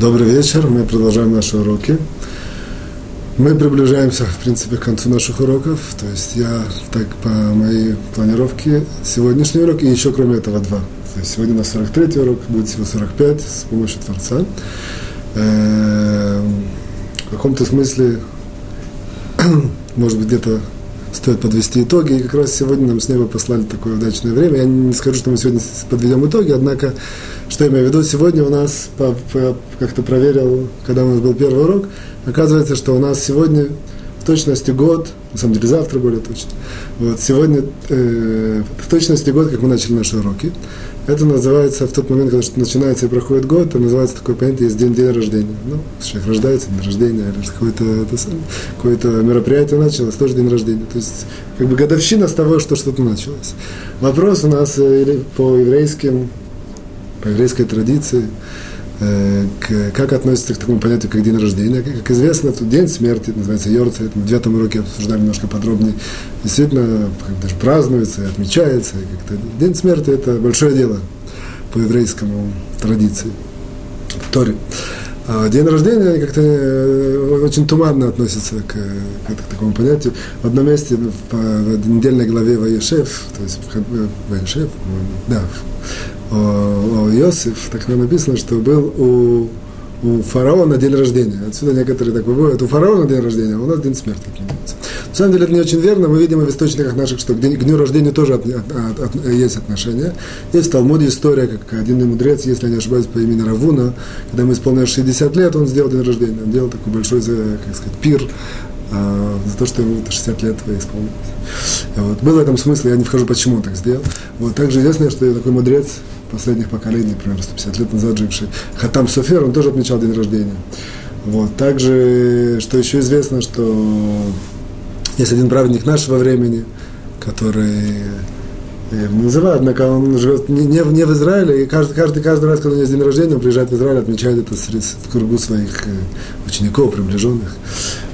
Добрый вечер, мы продолжаем наши уроки. Мы приближаемся, в принципе, к концу наших уроков. То есть я так по моей планировке сегодняшний урок и еще кроме этого два. То есть сегодня у нас 43 урок, будет всего 45 с помощью Творца. Эм, в каком-то смысле, может быть, где-то стоит подвести итоги. И как раз сегодня нам с неба послали такое удачное время. Я не скажу, что мы сегодня подведем итоги, однако, что я имею в виду, сегодня у нас, как-то проверил, когда у нас был первый урок, оказывается, что у нас сегодня точности год, на самом деле завтра более точно, вот, сегодня э, в точности год, как мы начали наши уроки. Это называется в тот момент, когда начинается и проходит год, это называется такое понятие, есть день, день рождения. Ну, человек рождается, день рождения, или какое-то, какое-то мероприятие началось, тоже день рождения. То есть, как бы годовщина с того, что что-то началось. Вопрос у нас э, по еврейским, по еврейской традиции, к, как относится к такому понятию, как день рождения. Как, как известно, тут день смерти, называется Йорца, это в девятом уроке обсуждали немножко подробнее. Действительно, даже празднуется, отмечается. Как-то. День смерти – это большое дело по еврейскому традиции, в Торе. А день рождения как-то э, очень туманно относится к, к, к такому понятию. В одном месте, в, в недельной главе Ваешев, то есть в Ваешев, да, Иосиф, так написано, что был у, у фараона день рождения. Отсюда некоторые так выводят, у фараона день рождения, а у нас день смерти. На самом деле это не очень верно. Мы видим в источниках наших, что к дню рождения тоже от, от, от, есть отношения. Есть в Талмуде история, как один мудрец, если я не ошибаюсь, по имени Равуна, когда ему исполнилось 60 лет, он сделал день рождения. Он делал такой большой, как сказать, пир а, за то, что ему 60 лет исполнилось. Вот. Был в этом смысл, я не вхожу, почему он так сделал. Вот. Также известно, что такой мудрец, последних поколений, примерно 150 лет назад живший, Хатам Софер, он тоже отмечал день рождения. Вот. Также, что еще известно, что есть один праведник нашего времени, который я называю, однако он живет не, не, не в Израиле, и каждый, каждый, каждый раз, когда у него день рождения, он приезжает в Израиль, отмечает это в кругу своих э, учеников, приближенных.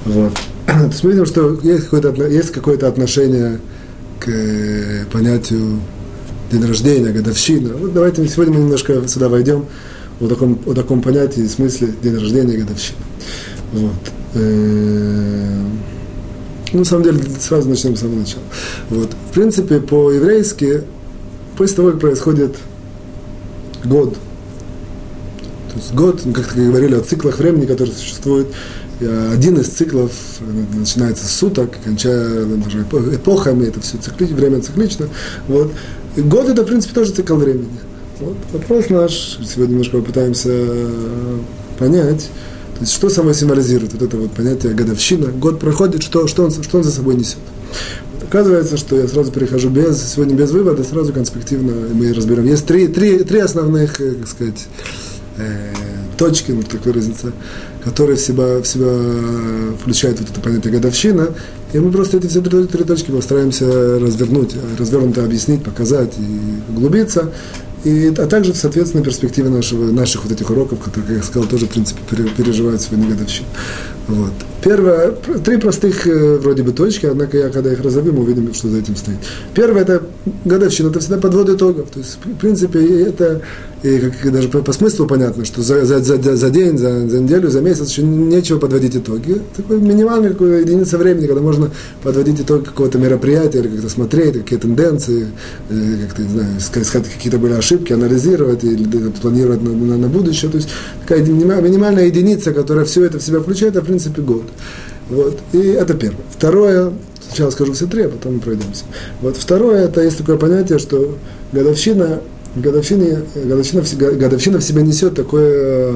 Вот. То есть мы видим, что есть какое-то, есть какое-то отношение к э, понятию день рождения, годовщина. Вот давайте сегодня мы немножко сюда войдем о таком, о таком понятии, смысле день рождения годовщина. Вот. Э, ну, на самом деле, сразу начнем с самого начала. Вот. В принципе, по-еврейски, после того, как происходит год, то есть год, ну, как говорили о циклах времени, которые существуют, один из циклов э, начинается с суток, кончая даже эпохами, это все цикли, время циклично. Вот. И год это, в принципе, тоже цикл времени. Вот. Вопрос наш, сегодня немножко попытаемся э, понять, то есть что собой символизирует вот это вот понятие годовщина. Год проходит, что, что, он, что он за собой несет. Вот оказывается, что я сразу перехожу без, сегодня без вывода, сразу конспективно мы разберем. Есть три, три, три основных, э, как сказать, э, точки, ну, так выразиться, которые в себя, в себя включают вот это понятие годовщина. И мы просто эти все три точки постараемся развернуть, развернуто объяснить, показать и углубиться и, а также, соответственно, перспективы нашего, наших вот этих уроков, которые, как я сказал, тоже, в принципе, переживают свою негодовщину. Вот. Первое, три простых э, вроде бы точки, однако я, когда их разовью, мы увидим, что за этим стоит. Первое, это годовщина, это всегда подвод итогов. То есть, в принципе, это и как, даже по, по смыслу понятно, что за, за, за, за день, за, за неделю, за месяц еще нечего подводить итоги. Такой минимальный единица времени, когда можно подводить итог какого-то мероприятия или как-то смотреть, какие тенденции, э, как-то, не знаю, искать какие-то были ошибки, анализировать или планировать на, на, на будущее. То есть такая минимальная единица, которая все это в себя включает, это, в принципе, год. Вот. И это первое. Второе, сначала скажу все три, а потом мы пройдемся. Вот второе, это есть такое понятие, что годовщина годовщина, годовщина, годовщина в себе несет такое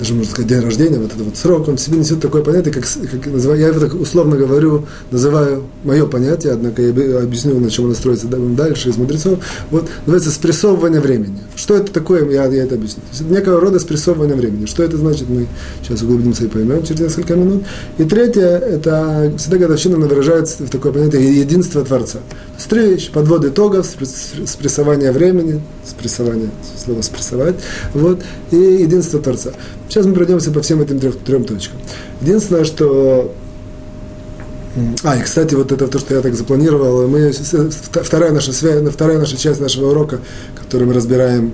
даже можно сказать, день рождения, вот этот вот срок, он в себе несет такое понятие, как, как называю, я его так условно говорю, называю мое понятие, однако я объясню, на чем оно строится дальше из мудрецов. Вот называется спрессовывание времени. Что это такое, я, я это объясню. То есть это некого рода спрессовывание времени. Что это значит, мы сейчас углубимся и поймем через несколько минут. И третье, это всегда годовщина выражается в такое понятие единство Творца. Стричь, подвод итогов, спрессование времени, спрессование, слово спрессовать, вот, и единство Творца. Сейчас мы пройдемся по всем этим трех, трем точкам. Единственное, что а, и, кстати, вот это то, что я так запланировал, мы, вторая, наша вторая наша часть нашего урока, который мы разбираем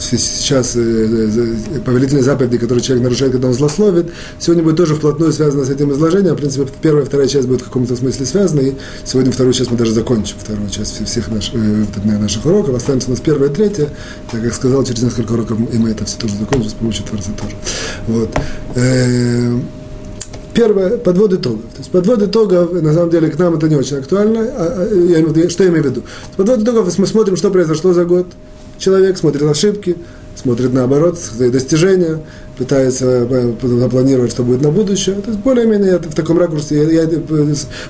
сейчас повелительные заповеди, которые человек нарушает, когда он злословит, сегодня будет тоже вплотную связано с этим изложением. В принципе, первая и вторая часть будет в каком-то смысле связаны. И сегодня вторую часть мы даже закончим, вторую часть всех наших, наших уроков. Останется у нас первая и третья. Я, как сказал, через несколько уроков и мы это все тоже закончим с помощью Творца тоже. Вот. Первое, подвод итогов. То есть подвод итогов, на самом деле, к нам это не очень актуально. А, а, я, что я имею в виду? Подвод итогов, мы смотрим, что произошло за год. Человек смотрит ошибки, смотрит наоборот, свои достижения, пытается запланировать, что будет на будущее. То есть более-менее в таком ракурсе, я, я,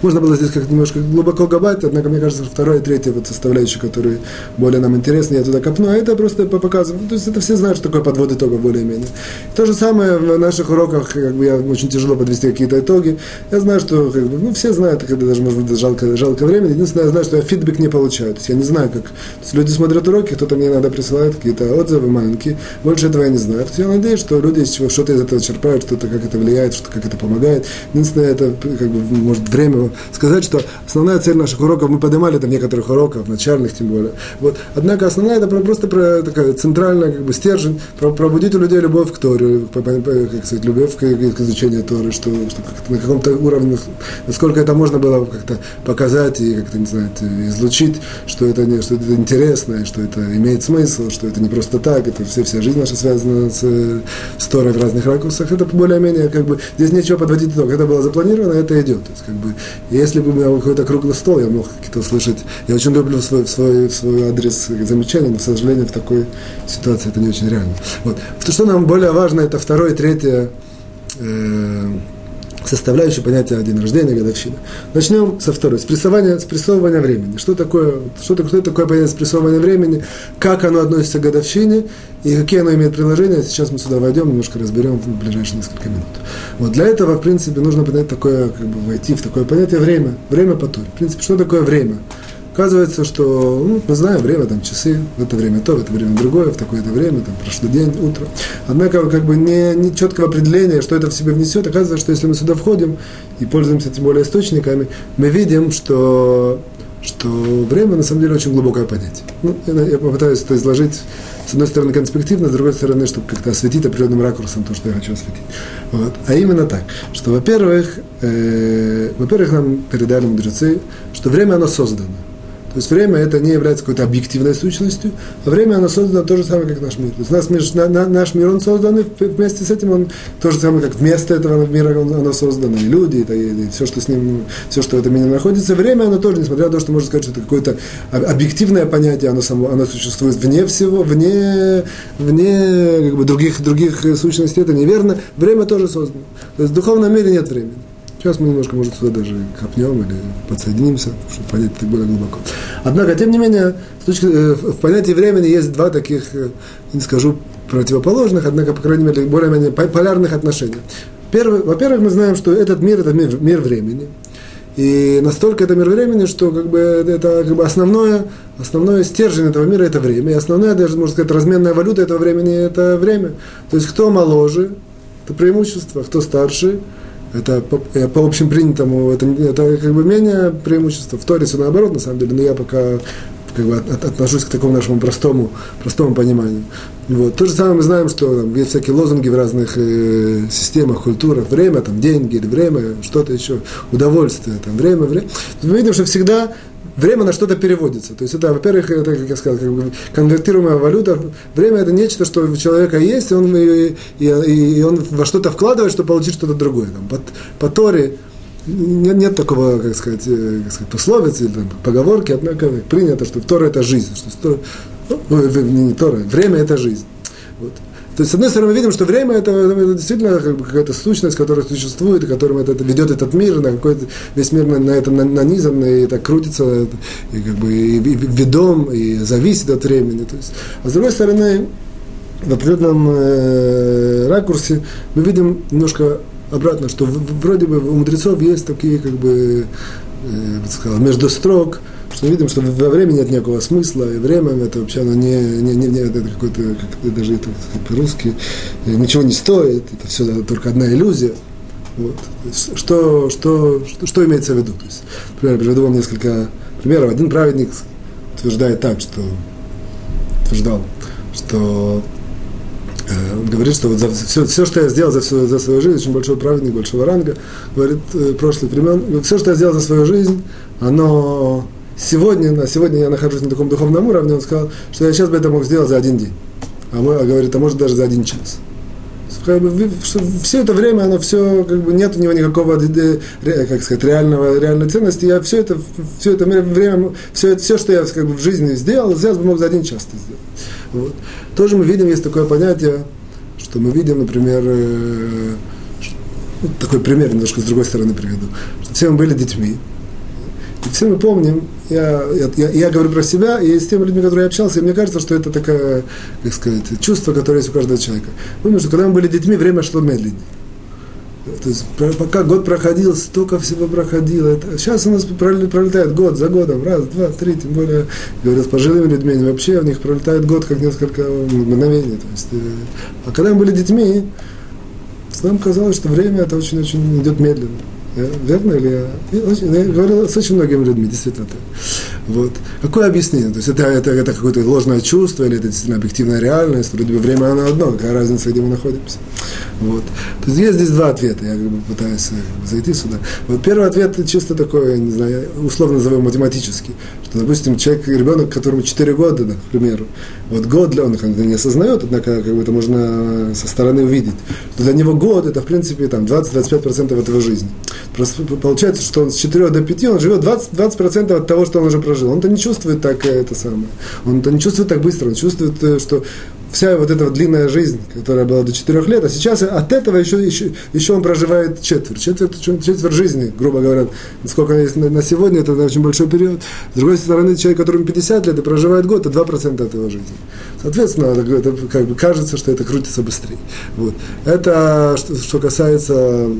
можно было здесь как немножко глубоко габать, однако мне кажется, вторая и третья вот составляющие, которые более нам интересны, я туда копну, а это просто показываю. То есть это все знают, что такое подвод итогов более-менее. То же самое в наших уроках, как бы я очень тяжело подвести какие-то итоги. Я знаю, что как бы, ну, все знают, когда даже, может быть, жалко, жалко времени. Единственное, я знаю, что я фидбэк не получаю. То есть я не знаю, как... То есть люди смотрят уроки, кто-то мне иногда присылает какие-то отзывы маленькие. Больше этого я не знаю. То есть я надеюсь, что люди люди из чего что-то из этого черпают, что-то как это влияет, что как это помогает. Единственное, это как бы может время сказать, что основная цель наших уроков, мы поднимали в некоторых уроках, начальных тем более. Вот. Однако основная это просто про такая центральная как бы стержень, про, пробудить у людей любовь к Торе, как сказать, любовь к, к изучению Торы, что, что как на каком-то уровне, насколько это можно было как-то показать и как-то, не знаю, излучить, что это, не, что это интересно, что это имеет смысл, что это не просто так, это все, вся жизнь наша связана с Торой в разных ракурсах, это более-менее как бы, здесь нечего подводить итог. Это было запланировано, это идет. То есть, как бы, если бы у меня какой-то круглый стол, я мог какие-то услышать. Я очень люблю свой, свой, свой адрес замечания, но, к сожалению, в такой ситуации это не очень реально. Вот. Что нам более важно, это второе и третье э, составляющую понятия день рождения, годовщина. Начнем со второй, с прессования, времени. Что такое, что, что такое понятие спрессовывания времени, как оно относится к годовщине и какие оно имеет приложения. Сейчас мы сюда войдем, немножко разберем в ближайшие несколько минут. Вот для этого, в принципе, нужно понять такое, как бы войти в такое понятие время, время по В принципе, что такое время? Оказывается, что ну, мы знаем время, там часы, в это время то, в это время другое, в такое-то время, там прошлый день, утро. Однако как бы не, не четкого определения, что это в себе внесет. Оказывается, что если мы сюда входим и пользуемся тем более источниками, мы видим, что, что время на самом деле очень глубокое понятие. Ну, я, я попытаюсь это изложить с одной стороны конспективно, с другой стороны, чтобы как-то осветить определенным ракурсом то, что я хочу осветить. Вот. А именно так, что, во-первых, э, во-первых, нам передали мудрецы, что время оно создано. То есть время это не является какой-то объективной сущностью, а время оно создано то же самое, как наш мир. То есть наш мир, на, на, наш мир он создан, и вместе с этим он то же самое, как вместо этого мира он, оно создано, и люди, и, и, и все, что с ним, все, что в этом мире находится. Время оно тоже, несмотря на то, что можно сказать, что это какое-то объективное понятие, оно, само, оно существует вне всего, вне, вне как бы, других, других сущностей, это неверно. Время тоже создано. То есть в духовном мире нет времени. Сейчас мы немножко, может, сюда даже копнем или подсоединимся, чтобы понять это более глубоко. Однако, тем не менее, с точки, э, в понятии времени есть два таких, э, не скажу противоположных, однако, по крайней мере, более-менее полярных отношения. Первый, во-первых, мы знаем, что этот мир – это мир, мир времени. И настолько это мир времени, что как бы, это как бы основное, основное стержень этого мира – это время. И основная, даже, можно сказать, разменная валюта этого времени – это время. То есть, кто моложе – это преимущество, кто старше – это по, по общепринятому, это, это как бы менее преимущество. В Торе все наоборот, на самом деле, но я пока как бы от, отношусь к такому нашему простому, простому пониманию. Вот. То же самое мы знаем, что там, есть всякие лозунги в разных э, системах, культурах, время, там, деньги время, что-то еще, удовольствие, там, время, время. Мы видим, что всегда время на что-то переводится. То есть это, во-первых, это, как я сказал, как бы конвертируемая валюта. Время это нечто, что у человека есть, и он, и, и, и он во что-то вкладывает, чтобы получить что-то другое. Там, по, по Торе нет, нет такого, как сказать, э, как сказать пословицы или там, поговорки, однако принято, что Тора это жизнь. Что, ну, не, не Тора, время это жизнь. Вот. То есть, с одной стороны, мы видим, что время это, это действительно как бы какая-то сущность, которая существует, и которым это, это ведет этот мир, на какой-то весь мир на, на это нанизан, и это крутится, и как бы и, и ведом, и зависит от времени. То есть, а с другой стороны, в определенном э, ракурсе мы видим немножко обратно, что вроде бы у мудрецов есть такие, как бы, э, сказал, между строк, что мы видим, что во времени нет никакого смысла, и время это вообще оно не, не, не, не это какой-то, как даже это по-русски, э, ничего не стоит, это все только одна иллюзия. Вот. Что, что, что, что имеется в виду? То есть, например, приведу вам несколько примеров. Один праведник утверждает так, что утверждал, что говорит, что вот за все, все, что я сделал за, всю, за свою жизнь, очень большой праведник, большого ранга, говорит, э, прошлый времен, все, что я сделал за свою жизнь, оно сегодня, на сегодня я нахожусь на таком духовном уровне, он сказал, что я сейчас бы это мог сделать за один день. А мы, а говорит, а может даже за один час как бы, все это время, оно все, как бы, нет у него никакого, как сказать, реального, реальной ценности. Я все это, все это время, все, это, все, что я как бы, в жизни сделал, сделать бы мог за один час это сделать. Вот. Тоже мы видим, есть такое понятие, что мы видим, например, э, такой пример немножко с другой стороны приведу, что все мы были детьми, и все мы помним, я, я, я говорю про себя, и с теми людьми, которые я общался, и мне кажется, что это такое, как сказать, чувство, которое есть у каждого человека. Помню, что когда мы были детьми, время шло медленнее. То есть пока год проходил, столько всего проходило. Это, сейчас у нас пролетает год за годом, раз, два, три, тем более, говорю, с пожилыми людьми, вообще у них пролетает год как несколько мгновений. То есть, э, а когда мы были детьми, нам казалось, что время это очень-очень идет медленно. Верно или я? Я говорил с очень многими людьми, действительно так. Вот. Какое объяснение? То есть это, это, это какое-то ложное чувство или это действительно объективная реальность? Вроде бы время оно одно, какая разница, где мы находимся? Вот. То есть есть здесь два ответа, я как бы пытаюсь э, зайти сюда. Вот первый ответ чисто такой, не знаю, условно назовем математический. Что, допустим, человек, ребенок, которому 4 года, да, к примеру, вот год для он это не осознает, однако как бы это можно со стороны увидеть. Что для него год это, в принципе, там 20-25% этого жизни. Просто получается, что он с 4 до 5, он живет 20%, 20% от того, что он уже прожил. Он-то не чувствует так э, это самое. Он-то не чувствует так быстро, он чувствует, э, что вся вот эта вот длинная жизнь, которая была до 4 лет, а сейчас от этого еще, еще, еще он проживает четверть. Четверть, четверть жизни, грубо говоря. Сколько есть на, на сегодня, это очень большой период. С другой стороны, человек, которому 50 лет и проживает год, это 2% от его жизни. Соответственно, это, это как бы кажется, что это крутится быстрее. Вот. Это что, что касается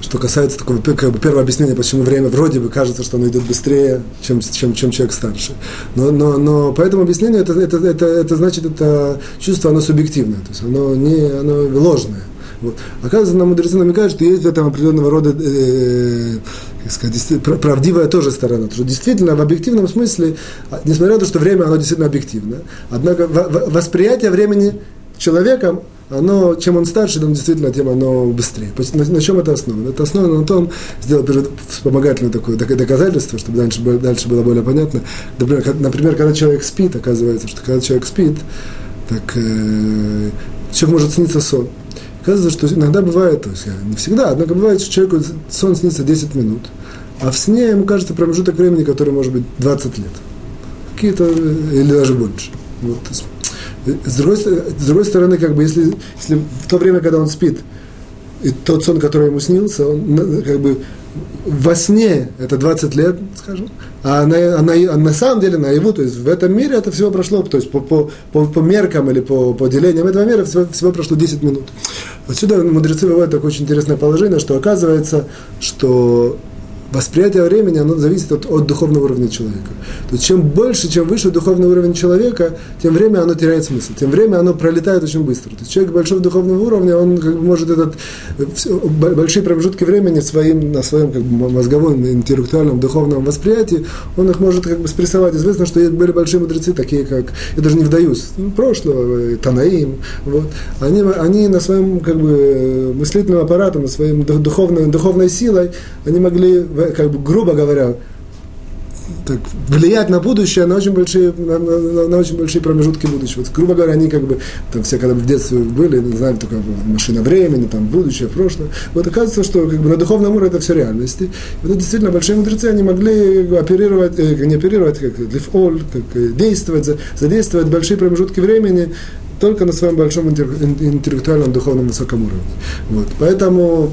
что касается такого как бы, первого объяснения, почему время вроде бы кажется, что оно идет быстрее, чем, чем, чем человек старше. Но, но, но по этому объяснению это, это, это, это значит, это чувство, оно субъективное, то есть оно, не, оно ложное. Вот. Оказывается, нам мудрецы намекают, что есть в этом определенного рода э, как сказать, правдивая тоже сторона. Потому что действительно, в объективном смысле, а, несмотря на то, что время, оно действительно объективно, однако восприятие времени человеком оно, чем он старше, он действительно, тем оно быстрее. На, на чем это основано? Это основано на том, сделал вспомогательное такое доказательство, чтобы дальше, дальше было более понятно. Например, например, когда человек спит, оказывается, что когда человек спит, так э, человек может сниться сон. Оказывается, что иногда бывает, то есть не всегда, однако бывает, что человеку сон снится 10 минут, а в сне ему кажется промежуток времени, который может быть 20 лет. Какие-то, э, или даже больше. Вот, с другой, с другой стороны, как бы, если, если в то время, когда он спит, и тот сон, который ему снился, он как бы во сне это 20 лет, скажем, а на, а на, а на самом деле наяву, то есть в этом мире это всего прошло, то есть по, по, по, по меркам или по, по делениям этого мира всего, всего прошло 10 минут. Отсюда мудрецы выводят такое очень интересное положение, что оказывается, что восприятие времени, оно зависит от, от духовного уровня человека. То есть чем больше, чем выше духовный уровень человека, тем время оно теряет смысл, тем время оно пролетает очень быстро. То есть человек большого духовного уровня, он как бы может этот, большие промежутки времени своим, на своем как бы, мозговом, интеллектуальном, духовном восприятии, он их может как бы спрессовать. Известно, что были большие мудрецы, такие как, я даже не вдаюсь, ну, прошлого, Танаим, вот, они, они на своем как бы мыслительном аппарате, на своей духовной, духовной силой, они могли как бы, грубо говоря, так, влиять на будущее на очень большие, на, на, на очень большие промежутки будущего. Вот, грубо говоря, они как бы, там все когда в детстве были, знали только машина времени, там, будущее, прошлое. Вот оказывается, что как бы, на духовном уровне это все реальности. И вот действительно большие мудрецы, они могли оперировать, э, не оперировать, как лифол, как э, действовать, задействовать большие промежутки времени только на своем большом интеллектуальном, духовном высоком уровне. Вот. Поэтому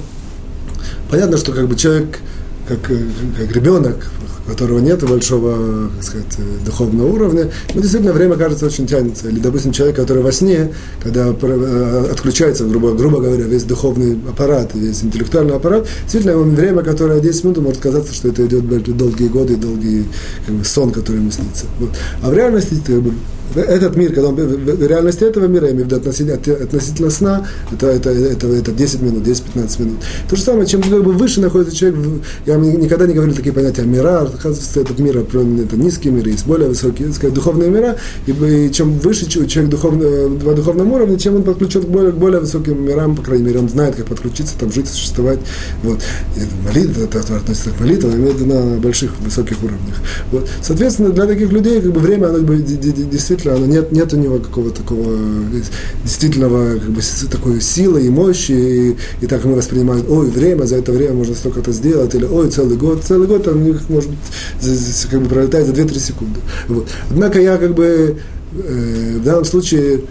понятно, что как бы человек как, как ребенок, у которого нет большого, как сказать, духовного уровня, но действительно время, кажется, очень тянется. Или, допустим, человек, который во сне, когда э, отключается, грубо, грубо говоря, весь духовный аппарат, весь интеллектуальный аппарат, действительно, ему время, которое 10 минут, может казаться, что это идет долгие годы, долгий как бы, сон, который ему снится. Вот. А в реальности как бы, этот мир, когда он реальности этого мира, я имею в виду относительно, относительно сна, это, это, это, это 10 минут, 10-15 минут. То же самое, чем как бы выше находится человек, я никогда не говорил такие понятия мира, оказывается, этот мир это низкий мир, есть более высокие, сказать, духовные мира, и, и чем выше человек духовно, по духовному уровню, чем он подключен к более, к более высоким мирам, по крайней мере, он знает, как подключиться, там жить, существовать. Вот. Молитва, это, относится к молитве, имеет на больших, высоких уровнях. Вот. Соответственно, для таких людей как бы, время, оно действительно, оно нет, нет у него какого-то такого действительного как бы, такой силы и мощи, и, и так мы воспринимаем, ой, время, за это время можно столько-то сделать, или ой, целый год, целый год, там, может как бы пролетает за 2-3 секунды. Вот. Однако я как бы э, в данном случае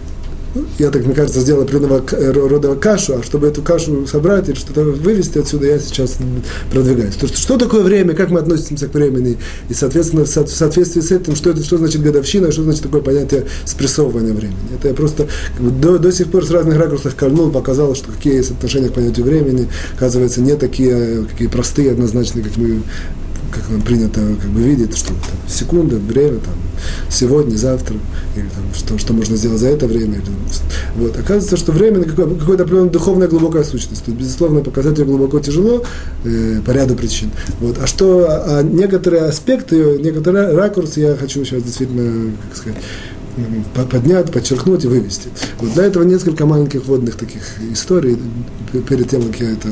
я так, мне кажется, сделал определенного рода кашу, а чтобы эту кашу собрать или что-то вывести отсюда, я сейчас продвигаюсь. То, что, что такое время, как мы относимся к времени, и, соответственно, в соответствии с этим, что, это, что значит годовщина, что значит такое понятие спрессовывания времени. Это я просто как бы, до, до сих пор с разных ракурсов кольнул, показал, что какие есть отношения к понятию времени, оказывается, не такие, какие простые, однозначные, как мы как нам принято как бы видеть, что там, секунда, время, там, сегодня, завтра, или там, что, что можно сделать за это время. Или, вот. Оказывается, что время какое, какое-то определенная духовная глубокая сущность. Тут, безусловно, показать ее глубоко тяжело э, по ряду причин. Вот. А что, а некоторые аспекты, некоторые ракурсы я хочу сейчас действительно, как сказать, поднять, подчеркнуть и вывести. Вот для этого несколько маленьких водных таких историй, перед тем, как я это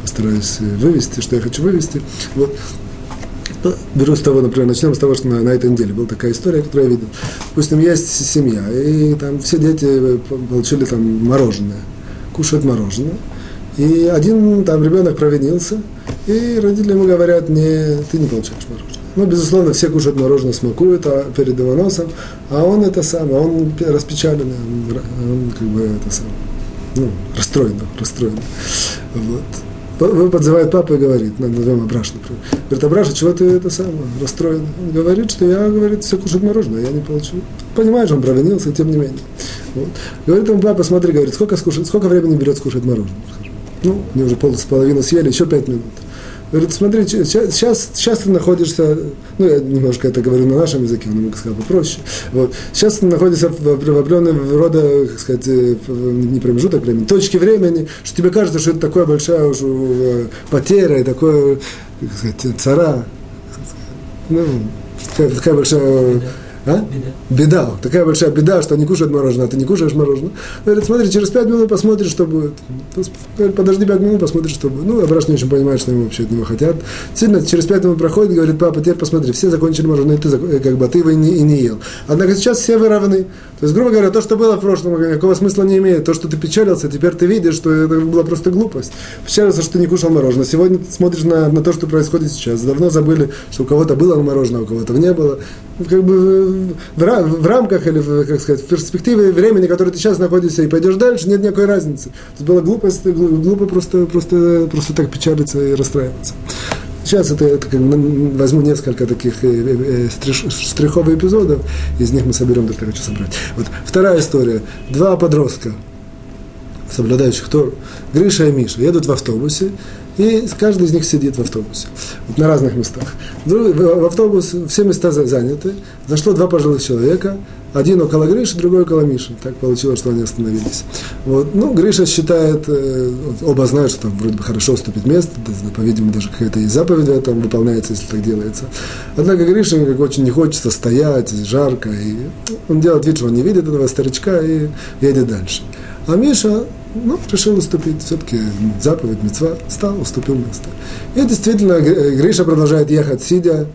постараюсь вывести, что я хочу вывести. Вот. Ну, беру с того, например, начнем с того, что на, на этой неделе была такая история, которую я видел. Допустим, есть семья, и там все дети э, получили там мороженое, кушают мороженое. И один там ребенок провинился, и родители ему говорят, не, ты не получаешь мороженое. Ну, безусловно, все кушают мороженое, смакуют а, перед его носом, а он это самое, он распечаленный, он, он как бы это самое, ну, расстроен, расстроен. Вот подзывает папа и говорит, назовем Абраш, например. Говорит, Абраша, чего ты это самое, расстроен? Он говорит, что я, говорит, все кушать мороженое, я не получу. Понимаешь, он провинился, тем не менее. Вот. Говорит ему папа, смотри, говорит, сколько, скушать, сколько времени берет скушать мороженое? Ну, мне уже пол, половину съели, еще пять минут. Говорит, смотри, сейчас, сейчас ты находишься, ну, я немножко это говорю на нашем языке, но могу сказать попроще. Вот. Сейчас ты находишься в, в определенном рода, как сказать, э, не промежуток времени, точки времени, что тебе кажется, что это такая большая уже э, потеря и такое, как сказать, цара. Ну, такая, такая большая а? Беда. Беда. Такая большая беда, что они кушают мороженое, а ты не кушаешь мороженое. Говорит, смотри, через пять минут посмотришь, что будет. Говорит, подожди пять минут, посмотришь, что будет. Ну, Абраш не очень понимает, что ему вообще от него хотят. Сильно через пять минут проходит, говорит, папа, теперь посмотри, все закончили мороженое, и ты, э, как бы, ты его и не, и не ел. Однако сейчас все вы равны. То есть, грубо говоря, то, что было в прошлом, никакого смысла не имеет. То, что ты печалился, теперь ты видишь, что это была просто глупость. Печалился, что ты не кушал мороженое. Сегодня смотришь на, на то, что происходит сейчас. Давно забыли, что у кого-то было мороженое, а у кого-то не было. Как бы в, в рамках или, как сказать, в перспективе времени, в которой ты сейчас находишься, и пойдешь дальше, нет никакой разницы. Это было глупо, глупо просто, просто, просто так печалиться и расстраиваться. Сейчас это, это как, возьму несколько таких э, э, э штриховых эпизодов, из них мы соберем, я хочу собрать. Вот. Вторая история. Два подростка, соблюдающих Тору, Гриша и Миша, едут в автобусе, и каждый из них сидит в автобусе, вот на разных местах. В автобус все места заняты, зашло два пожилых человека, один около Гриши, другой около Миши. Так получилось, что они остановились. Вот. Ну, Гриша считает, э, оба знают, что там вроде бы хорошо уступить место, по-видимому, даже какая-то и заповедь этом выполняется, если так делается. Однако Гриша как очень не хочется стоять, жарко, и он делает вид, что он не видит этого старичка и едет дальше. А Миша ну, решил уступить. Все-таки заповедь, мецва, стал, уступил место. И действительно, Гриша продолжает ехать, сидя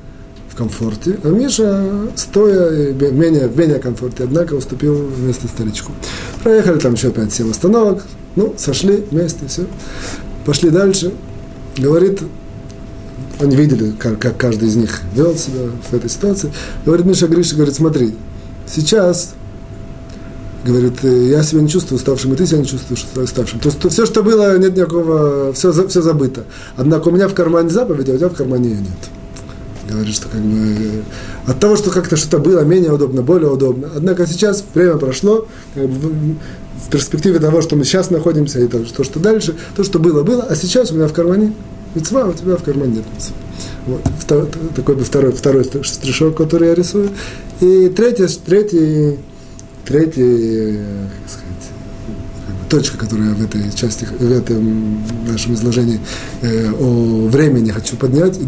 в комфорте, а Миша, стоя в менее, в менее комфорте, однако уступил место старичку. Проехали там еще 5-7 остановок, ну, сошли вместе, все. Пошли дальше. Говорит, они видели, как, как каждый из них вел себя в этой ситуации. Говорит Миша Гриша, говорит, смотри, сейчас говорит, «Э, я себя не чувствую уставшим, и ты себя не чувствуешь уставшим. То есть все, что было, нет никакого, все, все забыто. Однако у меня в кармане заповедь, а у тебя в кармане ее нет. Говорит, что как бы э, от того, что как-то что-то было менее удобно, более удобно. Однако сейчас время прошло, как бы, в перспективе того, что мы сейчас находимся, и то, что дальше, то, что было, было, а сейчас у меня в кармане мецва, а у тебя в кармане нет мецва. Вот. Второй, такой бы второй, второй штришок, который я рисую. И третий, третий Третья, сказать, точка, которую я в этой части, в этом нашем изложении э, о времени хочу поднять.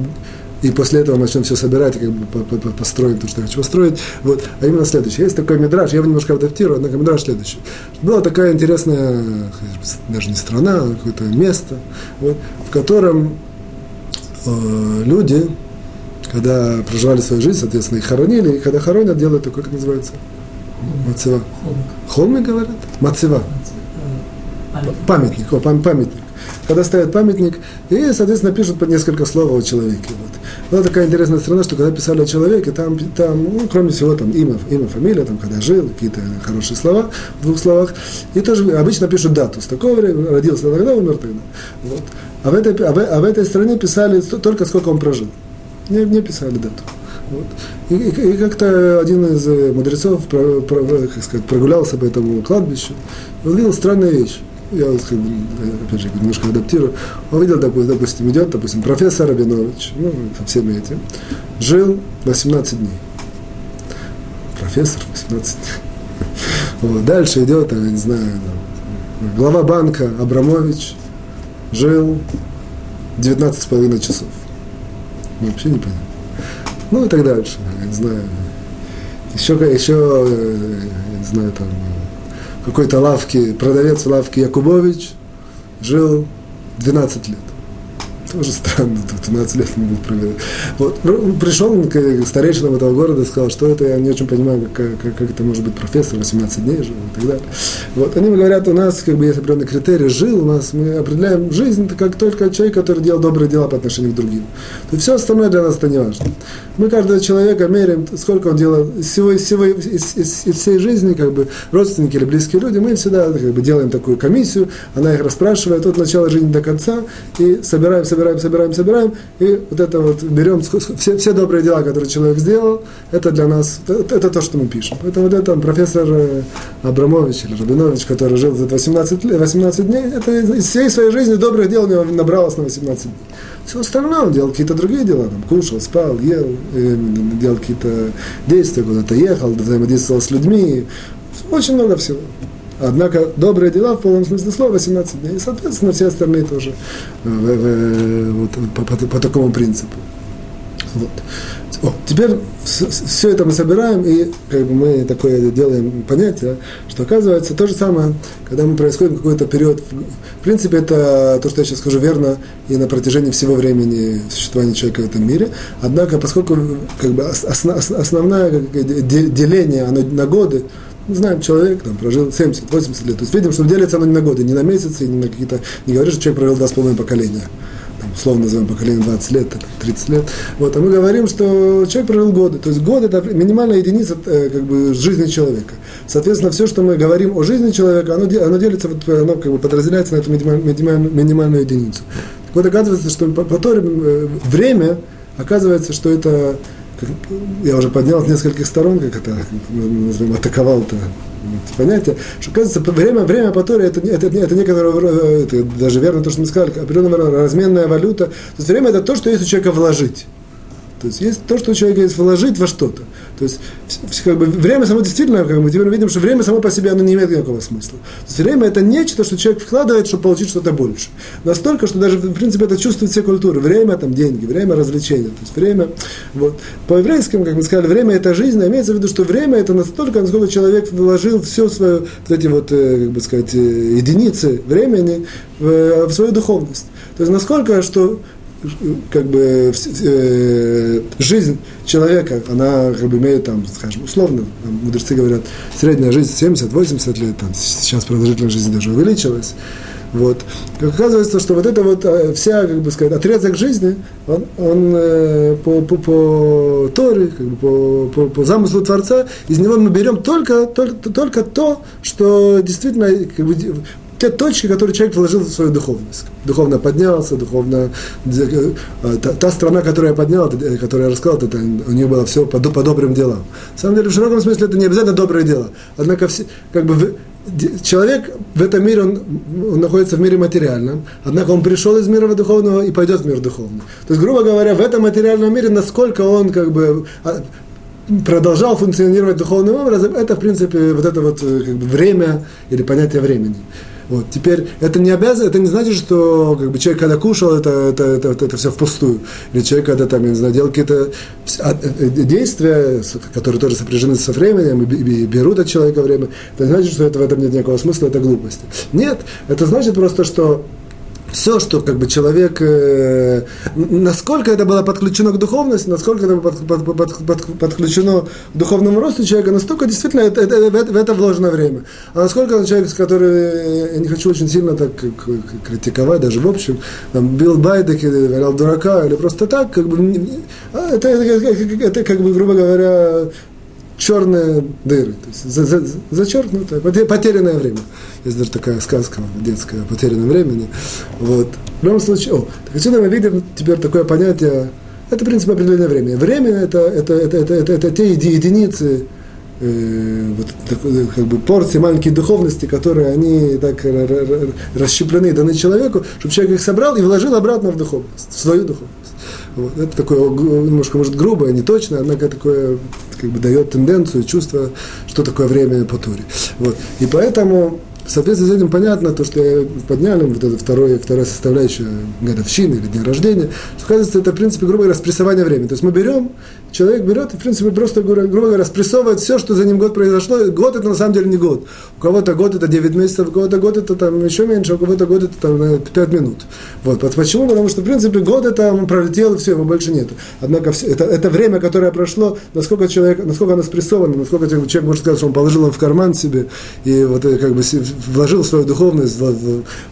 и после этого начнем все собирать и как бы построим то, что я хочу построить. Вот. А именно следующее. Есть такой мидраж, я его немножко адаптирую, однако мидраж следующий. Была такая интересная, даже не страна, а какое-то место, вот, в котором э, люди, когда проживали свою жизнь, соответственно, их хоронили, и когда хоронят, делают такое, как называется? Мацева. Холмы говорят? Мацева. Памятник. О, памятник когда ставят памятник, и, соответственно, пишут под несколько слов о человеке. Вот. Была такая интересная страна, что когда писали о человеке, там, там ну, кроме всего, там имя, имя, фамилия, там, когда жил, какие-то хорошие слова в двух словах, и тоже обычно пишут дату, с такого времени, родился тогда, умер тогда. Вот. А, в этой, а, в, а в этой стране писали только сколько он прожил. Не, не писали дату. Вот. И, и, и как-то один из мудрецов про, про, как сказать, прогулялся по этому кладбищу и увидел странную вещь я как бы, опять же, немножко адаптирую, он видел, допустим, идет, допустим, профессор Рабинович, ну, со всеми этим, жил 18 дней. Профессор 18 дней. Вот. Дальше идет, я не знаю, глава банка Абрамович жил 19,5 часов. Вообще не понятно. Ну и так дальше, я не знаю. Еще, еще я не знаю, там, какой-то лавки, продавец в лавке Якубович жил 12 лет. Тоже странно, 12 лет не был проверен. Вот. Ну, пришел он к старейшинам этого города и сказал, что это, я не очень понимаю, как, как, как это может быть профессор, 18 дней жил и так далее. Вот. Они говорят, у нас как бы есть определенный критерий, жил у нас, мы определяем жизнь как только человек, который делал добрые дела по отношению к другим. То есть все остальное для нас это не важно. Мы каждого человека меряем, сколько он делал из, всего, из, всего, из, из, из всей жизни, как бы родственники или близкие люди, мы всегда как бы, делаем такую комиссию, она их расспрашивает от начала жизни до конца, и собираем, собираем, собираем, собираем, и вот это вот берем все, все добрые дела, которые человек сделал, это для нас, это, это то, что мы пишем. Поэтому вот это профессор э, Абрамович или Рабинович, который жил 18, 18 дней, это из всей своей жизни добрых дел у него набралось на 18 дней. Все остальное он делал какие-то другие дела, там, кушал, спал, ел, э, делал какие-то действия, куда-то ехал, взаимодействовал с людьми, очень много всего. Однако добрые дела в полном смысле слова 18 дней. И, соответственно, все остальные тоже э, в, в, вот, по, по, по такому принципу. Вот. О, теперь все это мы собираем, и как бы мы такое делаем понятие, что оказывается то же самое, когда мы происходим какой-то период. В принципе, это то, что я сейчас скажу, верно и на протяжении всего времени существования человека в этом мире. Однако, поскольку как бы основ, основное деление оно на годы, мы знаем, человек там, прожил 70-80 лет. То есть видим, что делится оно не на годы, не на месяцы, не на какие-то... Не говоришь, что человек прожил два с половиной поколения условно назовем поколение 20 лет, 30 лет. Вот, а мы говорим, что человек прожил годы. То есть год это минимальная единица э, как бы, жизни человека. Соответственно, все, что мы говорим о жизни человека, оно, оно делится, оно как бы подразделяется на эту минимальную, минимальную единицу. Так вот, оказывается, что по, по Торе э, время, оказывается, что это я уже поднял с нескольких сторон, как это назовем, атаковал это понятие, что, кажется, время, время по Торе это, это, это некоторое, это даже верно то, что мы сказали, определенная разменная валюта. То есть время это то, что есть у человека вложить. То есть есть то, что у человека есть вложить во что-то. То есть как бы, время само действительно, как мы теперь видим, что время само по себе оно не имеет никакого смысла. То есть время это нечто, что человек вкладывает, чтобы получить что-то больше. Настолько, что даже в принципе это чувствуют все культуры. Время там деньги, время развлечения. То есть время, вот. По еврейскому, как мы сказали, время это жизнь, а имеется в виду, что время это настолько, насколько человек вложил все свое, вот эти вот, э, как бы сказать, э, единицы времени в, в свою духовность. То есть насколько, что как бы э, жизнь человека, она как бы имеет там, скажем, условно, там, мудрецы говорят, средняя жизнь 70-80 лет, там, сейчас продолжительность жизни даже увеличилась. Вот. Оказывается, что вот это вот э, вся, как бы сказать, отрезок жизни, он, он э, по, по, по Торе, как бы по, по, по замыслу Творца, из него мы берем только, только, только то, что действительно как бы, те точки, которые человек вложил в свою духовность. Духовно поднялся, духовно... Э, та, страна, которую я поднял, э, которую я рассказал, это, у нее было все по, по добрым делам. На самом деле, в широком смысле, это не обязательно добрые дела. Однако, все, как бы, человек в этом мире, он, он находится в мире материальном, однако он пришел из мира духовного и пойдет в мир духовный. То есть, грубо говоря, в этом материальном мире, насколько он как бы а, продолжал функционировать духовным образом, это, в принципе, вот это вот э, как бы, время или понятие времени. Вот. Теперь это не обязано, это не значит, что как бы, человек, когда кушал, это, это, это, это, это все впустую. Или человек, когда там, я не знаю, делал какие-то а, э, действия, которые тоже сопряжены со временем и берут от человека время, это значит, что это, в этом нет никакого смысла, это глупость. Нет, это значит просто, что все, что как бы человек, э, насколько это было подключено к духовности, насколько это было под, под, под, под, подключено к духовному росту человека, настолько действительно это, это, это, в это вложено время. А насколько человек, который, я не хочу очень сильно так критиковать, даже в общем, там, бил байдек или валял дурака, или просто так, как бы, а, это, это, это, это, как бы, грубо говоря, черные дыры, то есть за, за, зачеркнутое, потерянное время. Есть даже такая сказка детская о потерянном времени. Вот. В любом случае, о, так отсюда мы видим теперь такое понятие, это, в принципе, определенное время. Время это, это, это, это, это, это те единицы, э, вот, такой, как бы порции маленькие духовности, которые они так расщеплены, даны человеку, чтобы человек их собрал и вложил обратно в духовность, в свою духовность. Вот. Это такое немножко, может, грубое, не точно, однако такое как бы дает тенденцию, чувство, что такое время по Туре. Вот. И поэтому в соответствии с этим понятно, то, что я поднял вот это второе, вторая составляющая годовщины или дня рождения, что, оказывается, это, в принципе, грубо говоря, спрессование времени. То есть мы берем, человек берет и, в принципе, просто, грубо говоря, спрессовывает все, что за ним год произошло. Год это на самом деле не год. У кого-то год это 9 месяцев, у кого-то год это там еще меньше, у кого-то год это там 5 минут. Вот. Почему? Потому что, в принципе, год это пролетел, и все, его больше нет. Однако все, это, это время, которое прошло, насколько человек, насколько оно спрессовано, насколько человек может сказать, что он положил его в карман себе, и вот э, как бы вложил свою духовность,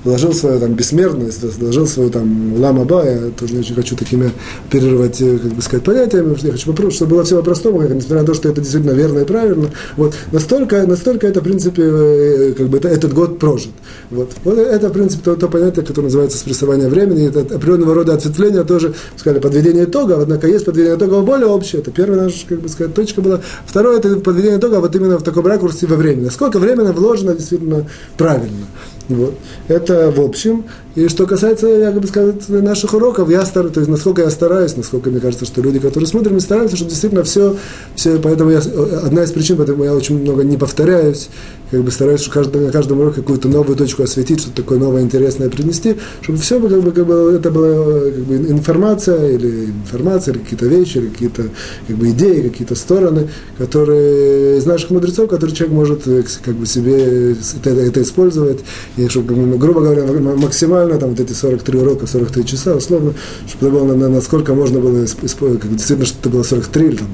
вложил свою там бессмертность, вложил свою там ламаба, я тоже не очень хочу такими оперировать, э, как бы сказать, понятиями, я хочу попросить, чтобы было все по-простому, несмотря на то, что это действительно верно и правильно, вот, настолько, настолько это, в принципе, э, как бы это, этот год прожит. Вот. вот это, в принципе, то, то понятие, которое называется спрессование времени, это определенного рода ответвление тоже, сказали, подведение итога, однако есть подведение итога более общее, это первая наша, как бы сказать, точка была. Второе, это подведение итога вот именно в таком ракурсе во времени. Насколько временно вложено действительно правильно. Вот. Это в общем. И что касается, я бы сказать, наших уроков, я стараюсь, то есть насколько я стараюсь, насколько мне кажется, что люди, которые смотрят, мы стараемся, чтобы действительно все, все поэтому я, одна из причин, поэтому я очень много не повторяюсь, как бы стараюсь что каждый, на каждом уроке какую-то новую точку осветить, что-то такое новое, интересное принести, чтобы все как бы, как бы, это была как бы, информация, или информация, или какие-то вещи, или какие-то как бы, идеи, какие-то стороны, которые из наших мудрецов, которые человек может как бы себе это, это использовать, и чтобы, грубо говоря, максимально там вот эти 43 урока, 43 часа, условно, чтобы было на, на, насколько можно было использовать, как действительно, что это было 43 или там,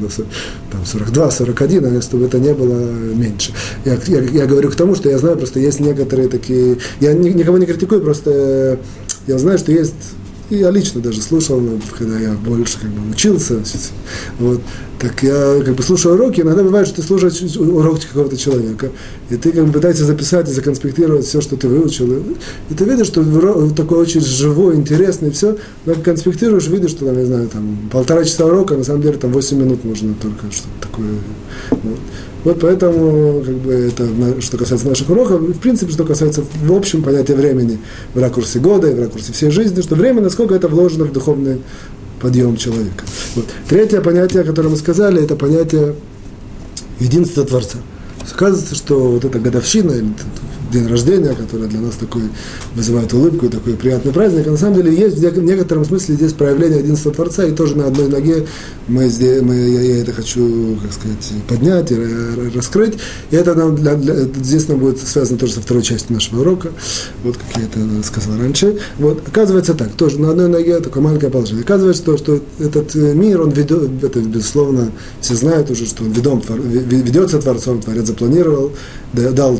там 42, 41, а чтобы это не было меньше. Я, я, я говорю к тому, что я знаю, просто есть некоторые такие, я никого не критикую, просто я знаю, что есть и я лично даже слушал, когда я больше как бы учился, вот, так я как бы слушаю уроки, иногда бывает, что ты слушаешь урок какого-то человека, и ты как бы пытаешься записать и законспектировать все, что ты выучил, и ты видишь, что такой очень живой, интересный, все, но конспектируешь, видишь, что там, не знаю, там полтора часа урока, на самом деле там 8 минут можно только что-то такое. Вот. Поэтому, как бы, это что касается наших уроков, в принципе, что касается в общем понятия времени, в ракурсе года и в ракурсе всей жизни, что время, насколько это вложено в духовный подъем человека. Вот. Третье понятие, которое мы сказали, это понятие единства Творца. Оказывается, что вот эта годовщина, или день рождения, который для нас такой вызывает улыбку, такой приятный праздник. А на самом деле есть в некотором смысле здесь проявление единства Творца, и тоже на одной ноге мы здесь, мы, я, я это хочу, как сказать, поднять и раскрыть. И это нам для, для, здесь нам будет связано тоже со второй частью нашего урока, вот как я это сказал раньше. Вот, оказывается так, тоже на одной ноге такое маленькое положение. Оказывается, то, что этот мир, он ведет, это безусловно, все знают уже, что он ведом, ведется Творцом, Творец запланировал, дал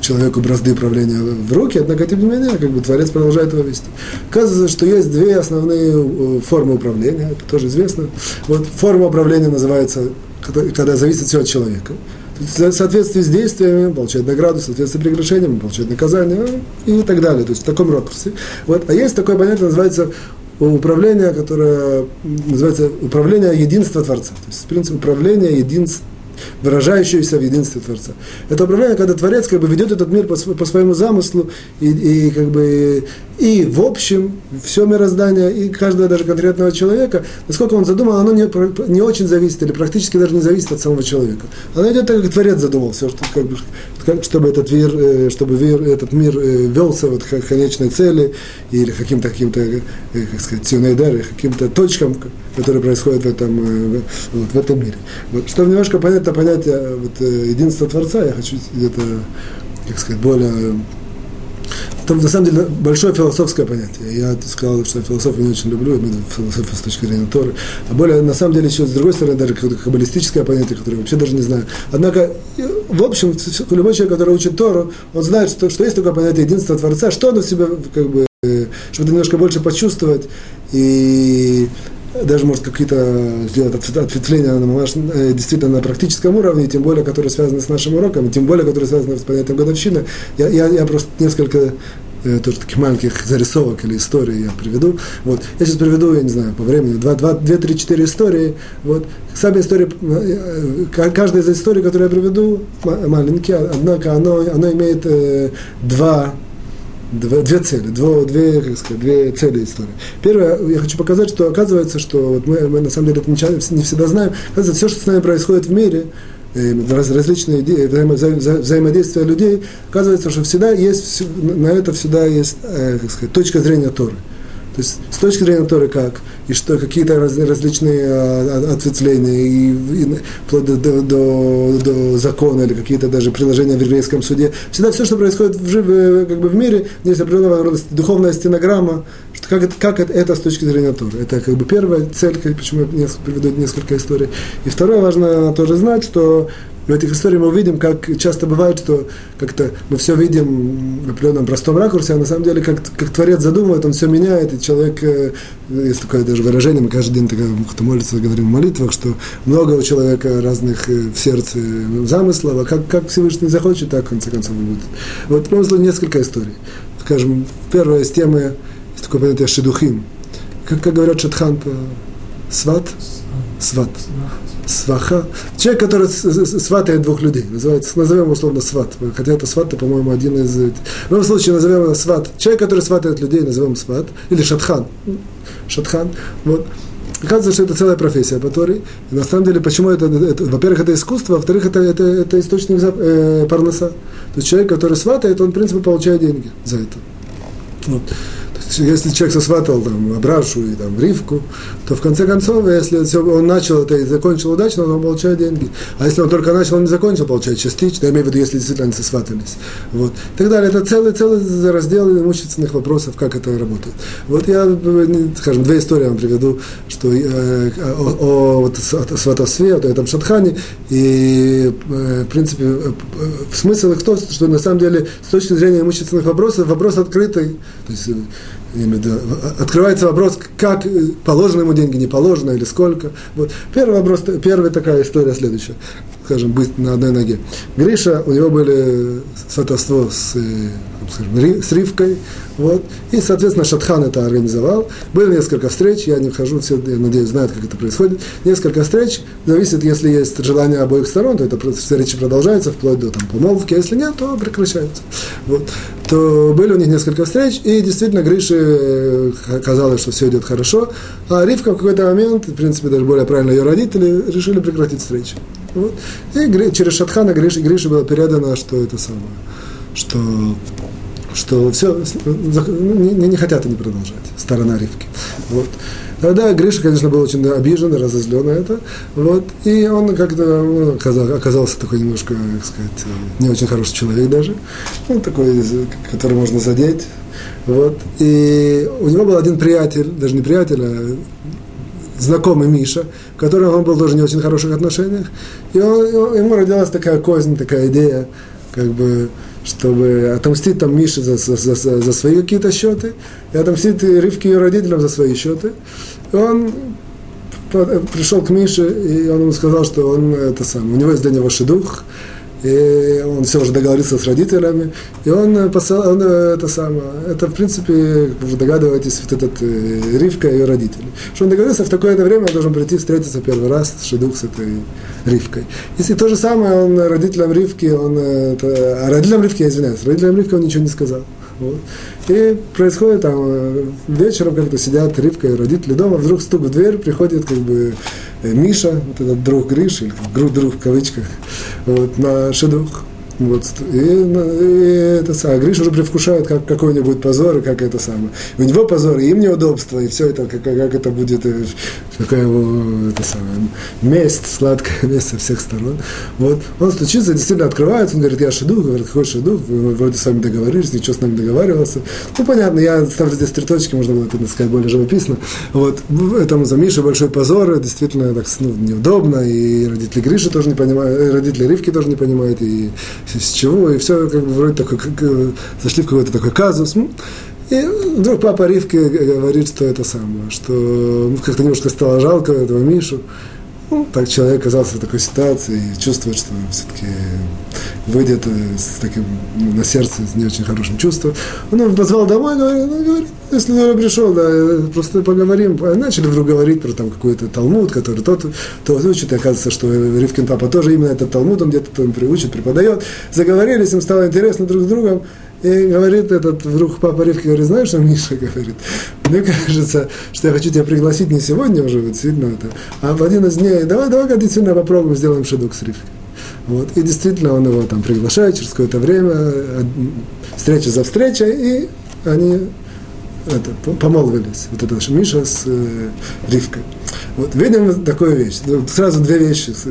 человеку бразды управления в руки, однако, тем не менее, как бы Творец продолжает его вести. Оказывается, что есть две основные э, формы управления, это тоже известно. Вот форма управления называется, когда зависит все от человека. В соответствии с действиями получает награду, в соответствии с приглашением получает наказание и так далее. То есть в таком ракурсе. Вот. А есть такое понятие, называется управление, которое называется управление единства Творца. То есть принцип управления единства выражающееся в единстве Творца. Это управление, когда Творец как бы ведет этот мир по, по своему замыслу, и, и как бы и в общем все мироздание, и каждого даже конкретного человека, насколько он задумал, оно не, не очень зависит, или практически даже не зависит от самого человека. Оно идет так, как Творец задумал, все, что как бы, как, чтобы этот мир, э, чтобы мир, этот мир э, велся вот к конечной цели или каким-то, каким-то, э, как сказать, каким-то точкам, которые происходят в этом, вот, в этом мире. Вот, чтобы немножко понять это понятие вот, единства Творца, я хочу где-то, как сказать, более это на самом деле большое философское понятие. Я сказал, что философию не очень люблю, философию с точки зрения Торы. А более, на самом деле, еще с другой стороны, даже какое-то каббалистическое понятие, которое я вообще даже не знаю. Однако, в общем, любой человек, который учит Тору, он знает, что, что есть такое понятие единства Творца, что оно в себе, как бы, чтобы немножко больше почувствовать. И даже может какие-то сделать ответвления на, э, действительно на практическом уровне, тем более, которые связаны с нашим уроком, тем более, которые связаны с понятием годовщины. Я, я, я просто несколько э, тоже таких маленьких зарисовок или историй я приведу. Вот. Я сейчас приведу, я не знаю, по времени, два, два, две, три, четыре истории. Вот. Сами истории, э, каждая из историй, которую я приведу, маленькие, однако оно, оно имеет э, два Две, две цели, две, две, как сказать, две цели истории. Первое, я хочу показать, что оказывается, что вот мы, мы на самом деле это не, не всегда знаем, оказывается, все, что с нами происходит в мире, э, раз, различные взаимо, вза, взаимодействия людей, оказывается, что всегда есть, на это всегда есть, э, как сказать, точка зрения Торы. То есть с точки зрения Торы как, и что какие-то раз, различные а, ответвления, и, и вплоть до, до, до, до закона или какие-то даже приложения в еврейском суде. Всегда все, что происходит в, в, как бы в мире, есть определенного рода духовная стенограмма, что как, как это, это с точки зрения Торы. Это как бы первая цель, почему я приведу несколько историй. И второе, важно тоже знать, что в этих историях мы увидим, как часто бывает, что как-то мы все видим в определенном простом ракурсе, а на самом деле, как, как Творец задумывает, он все меняет, и человек, э, есть такое даже выражение, мы каждый день, кто молится, говорим в молитвах, что много у человека разных э, в сердце замыслов, а как, как Всевышний захочет, так в конце концов будет. Вот, просто несколько историй. Скажем, первая из темы, есть такое понятие шедухим. Как, как говорят шатхан, сват? Сват сваха. Человек, который сватает двух людей, называется, назовем условно сват. Хотя это сват, это, по-моему, один из... В любом случае, назовем его сват. Человек, который сватает людей, назовем сват. Или шатхан. Шатхан. Вот. Оказывается, что это целая профессия по Торе. И на самом деле, почему это, это во-первых, это искусство, во-вторых, это, это, это источник э, парноса. То есть человек, который сватает, он, в принципе, получает деньги за это. Вот если человек сосватал там, Абрашу и там, Ривку, то в конце концов, если он начал это и закончил удачно, он получает деньги. А если он только начал, он не закончил, получает частично, я имею в виду, если действительно они сосватались. Вот. И так далее. Это целый, целый раздел имущественных вопросов, как это работает. Вот я, скажем, две истории вам приведу, что э, о, о, вот, сватовстве, о этом шатхане, и, э, в принципе, э, смысл их в том, что на самом деле с точки зрения имущественных вопросов, вопрос открытый. То есть, открывается вопрос, как э, положено ему деньги, не положено или сколько. Вот. Первый вопрос, первая такая история следующая, скажем, быстро на одной ноге. Гриша, у него были сватовство с, э, скажем, с Ривкой, вот. И, соответственно, Шатхан это организовал. Было несколько встреч, я не вхожу, все, я надеюсь, знают, как это происходит. Несколько встреч, зависит, если есть желание обоих сторон, то это встреча продолжается вплоть до там, помолвки, а если нет, то прекращается. Вот. То были у них несколько встреч, и действительно Грише э, казалось, что все идет хорошо, а Ривка в какой-то момент, в принципе, даже более правильно ее родители, решили прекратить встречи. Вот. И через Шатхана Грише, Грише было передано, что это самое, что что все, не, не хотят они продолжать, сторона Ривки. Вот. Тогда Гриша, конечно, был очень обижен разозлен на это. Вот. И он как-то ну, оказался такой немножко, как сказать, не очень хороший человек даже. Он такой, который можно задеть. Вот. И у него был один приятель, даже не приятель, а знакомый Миша, которым он был тоже не очень хороших отношениях. И он, ему родилась такая кознь, такая идея, как бы чтобы отомстить там Мише за, за, за, за свои какие-то счеты, и отомстить Ривке ее родителям за свои счеты. И он пришел к Мише, и он ему сказал, что он это сам, у него есть для него шедух, и он все уже договорился с родителями, и он посыл, он это самое, это в принципе, вы догадываетесь, вот этот э, Ривка и ее родители. Что он договорился, в такое-то время он должен прийти встретиться первый раз с Шедух, с этой Ривкой. Если то же самое, он родителям Ривки, он, это, а родителям Ривки, я извиняюсь, родителям Ривки он ничего не сказал. Вот. И происходит там, э, вечером как-то сидят Ривка и родители дома, вдруг стук в дверь, приходит как бы э, Миша, вот этот друг Гриши, или друг, друг в кавычках, вот, на шедух. Вот, и, и это самое, Гриша уже предвкушает, как, какой у него будет позор, и как это самое. У него позор, и им неудобство, и все это, как, как это будет, э, какая его, это самое, месть, сладкая месть со всех сторон. Вот, он стучится, действительно открывается, он говорит, я шедух, говорит, какой шедух, вы вроде с вами договорились, ничего с нами договаривался. Ну, понятно, я ставлю здесь три точки, можно было это сказать более живописно. Вот, этому за Мишу большой позор, действительно так ну, неудобно, и родители Гриши тоже не понимают, и родители Ривки тоже не понимают, и с чего, и все как бы вроде такой, как, зашли в какой-то такой казус. И вдруг папа Ривки говорит, что это самое, что ну, как-то немножко стало жалко этого Мишу. Ну, так человек оказался в такой ситуации и чувствует, что все-таки выйдет с таким ну, на сердце с не очень хорошим чувством. Он позвал домой, говорит, ну, говорит если я пришел, да, просто поговорим. Начали вдруг говорить про там какой-то Талмуд, который тот, то учит, и оказывается, что Ривкин папа тоже именно этот Талмуд, он где-то там приучит, преподает. Заговорились, им стало интересно друг с другом. И говорит этот вдруг папа Ривки, говорит, знаешь, что Миша говорит? Мне кажется, что я хочу тебя пригласить не сегодня уже, вот сильно это, а в один из дней, давай, давай-ка действительно попробуем, сделаем шедук с Ривкой. Вот. И действительно он его там приглашает через какое-то время, э, встреча за встречей, и они это, помолвились. Вот это Миша с э, Ривкой. Вот, видим такую вещь. Ну, сразу две вещи. С,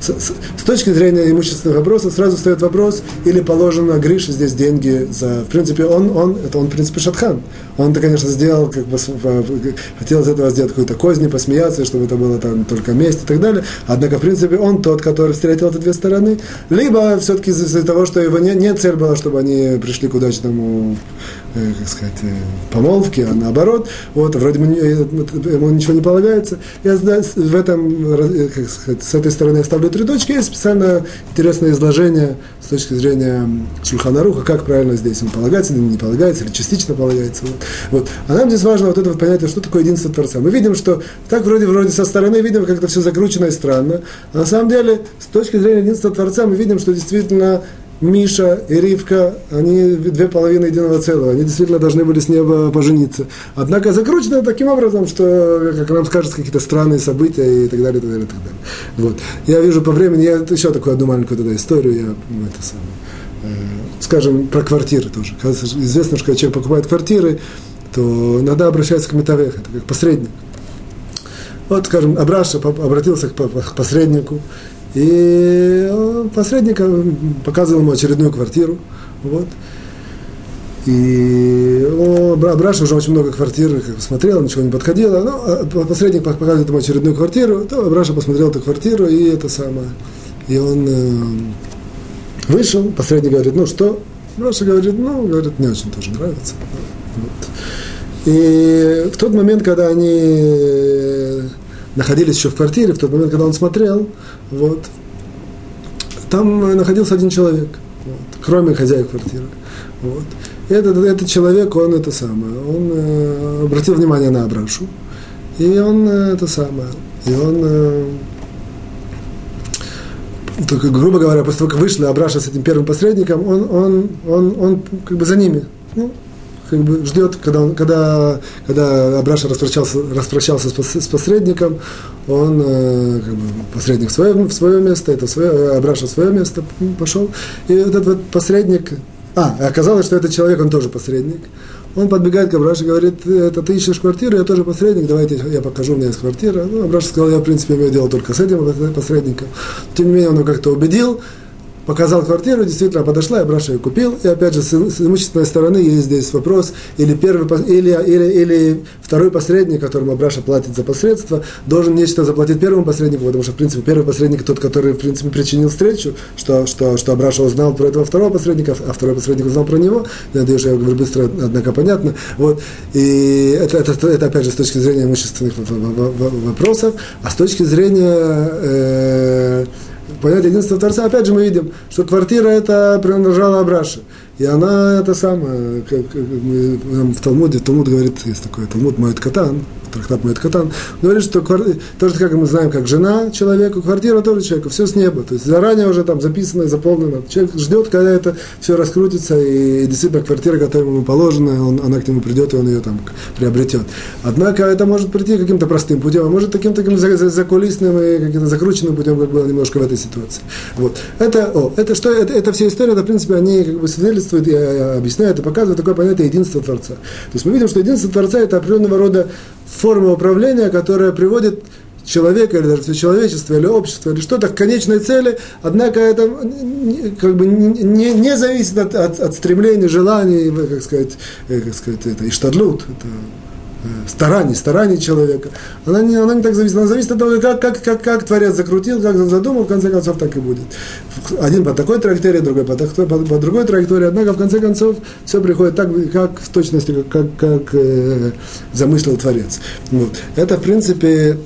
с, с точки зрения имущественных вопросов сразу встает вопрос, или положено Грише здесь деньги за... В принципе, он, он, это он, в принципе, Шатхан. Он-то, конечно, сделал, как бы, хотел из этого сделать какую-то козни, посмеяться, чтобы это было там только месть и так далее. Однако, в принципе, он тот, который встретил эти две стороны. Либо все-таки из-за того, что его не, не цель была, чтобы они пришли к удачному, э, как сказать, э, помолвке, а наоборот. Вот, вроде бы ему ничего не полагается. Я в этом, э, как сказать, с этой стороны я ставлю три точки. Есть специально интересное изложение с точки зрения Шульханаруха, как правильно здесь ему полагается, или не полагается, или частично полагается. Вот. Вот. А нам здесь важно вот это вот понятие, что такое единство Творца. Мы видим, что так вроде, вроде со стороны видим, как это все закручено и странно. А на самом деле, с точки зрения единства Творца, мы видим, что действительно Миша и Ривка, они две половины единого целого, они действительно должны были с неба пожениться. Однако закручено таким образом, что, как нам скажут, какие-то странные события и так далее, и так далее, и так далее. Вот. Я вижу по времени, я еще такую одну маленькую историю, я ну, это самое, э, скажем, про квартиры тоже. Известно, что когда человек покупает квартиры, то иногда обращается к метавех, это как посредник. Вот, скажем, Абраша обратился к посреднику, и посредник показывал ему очередную квартиру. Вот. И Абраша уже очень много квартир смотрел, ничего не подходило. Но а, посредник показывает ему очередную квартиру, то Абраша посмотрел эту квартиру, и это самое. И он э, вышел, посредник говорит, ну что? Абраша говорит, ну, говорит, мне очень тоже нравится. Вот. И в тот момент, когда они находились еще в квартире, в тот момент, когда он смотрел, вот, там находился один человек, вот, кроме хозяев квартиры. Вот. Этот, этот человек, он это самое, он э, обратил внимание на Абрашу, и он э, это самое, и он, э, только, грубо говоря, после того, как вышли Абраша с этим первым посредником, он, он, он, он как бы за ними, ну, как бы ждет, когда, он, когда, когда Абраша распрощался, распрощался с посредником, он, э, как бы, посредник в свое, в свое место, это свое, Абраша в свое место пошел, и вот этот вот посредник, а, оказалось, что этот человек, он тоже посредник, он подбегает к Абраше говорит, это ты ищешь квартиру, я тоже посредник, давайте я покажу, у меня есть квартира. Ну, Абраша сказал, я, в принципе, имею дело только с этим посредником. Тем не менее, он его как-то убедил, показал квартиру, действительно подошла, я Браша ее купил. И опять же, с, имущественной стороны есть здесь вопрос, или, первый, или, или, или второй посредник, которому Абраша платит за посредство, должен нечто заплатить первому посреднику, потому что, в принципе, первый посредник тот, который, в принципе, причинил встречу, что, что, что Абраша узнал про этого второго посредника, а второй посредник узнал про него. Надеюсь, я говорю быстро, однако понятно. Вот. И это, это, это, опять же, с точки зрения имущественных вопросов, а с точки зрения э, понятие единства Творца, опять же мы видим, что квартира это принадлежала Абраше. И она это самое, как, как в Талмуде, Талмуд говорит, есть такой Талмуд Моет Катан, трактат Моет Катан, говорит, что кварти... то же, как мы знаем, как жена человеку, квартира тоже человеку, все с неба. То есть заранее уже там записано заполнено. Человек ждет, когда это все раскрутится, и действительно квартира, которая ему положена, он, она к нему придет, и он ее там приобретет. Однако это может прийти каким-то простым путем, а может таким таким закулисным и каким-то закрученным путем, как было немножко в этой ситуации. Вот. Это, о, это что, это, это все истории, это, в принципе, они как бы свидетельствуют и объясняют и показывают такое понятие единства Творца. То есть мы видим, что единство Творца это определенного рода форма управления, которая приводит человека, или даже все человечество, или общество, или что-то к конечной цели, однако это как бы не, не зависит от, от, от стремлений, желаний, как сказать, э, как сказать это иштадлут, это э, стараний, стараний человека. Она не, она не так зависит. Она зависит от того, как, как, как, как Творец закрутил, как он задумал, в конце концов так и будет. Один по такой траектории, другой по, по, по, другой траектории, однако в конце концов все приходит так, как в точности, как, как, как э, замыслил Творец. Вот. Это, в принципе,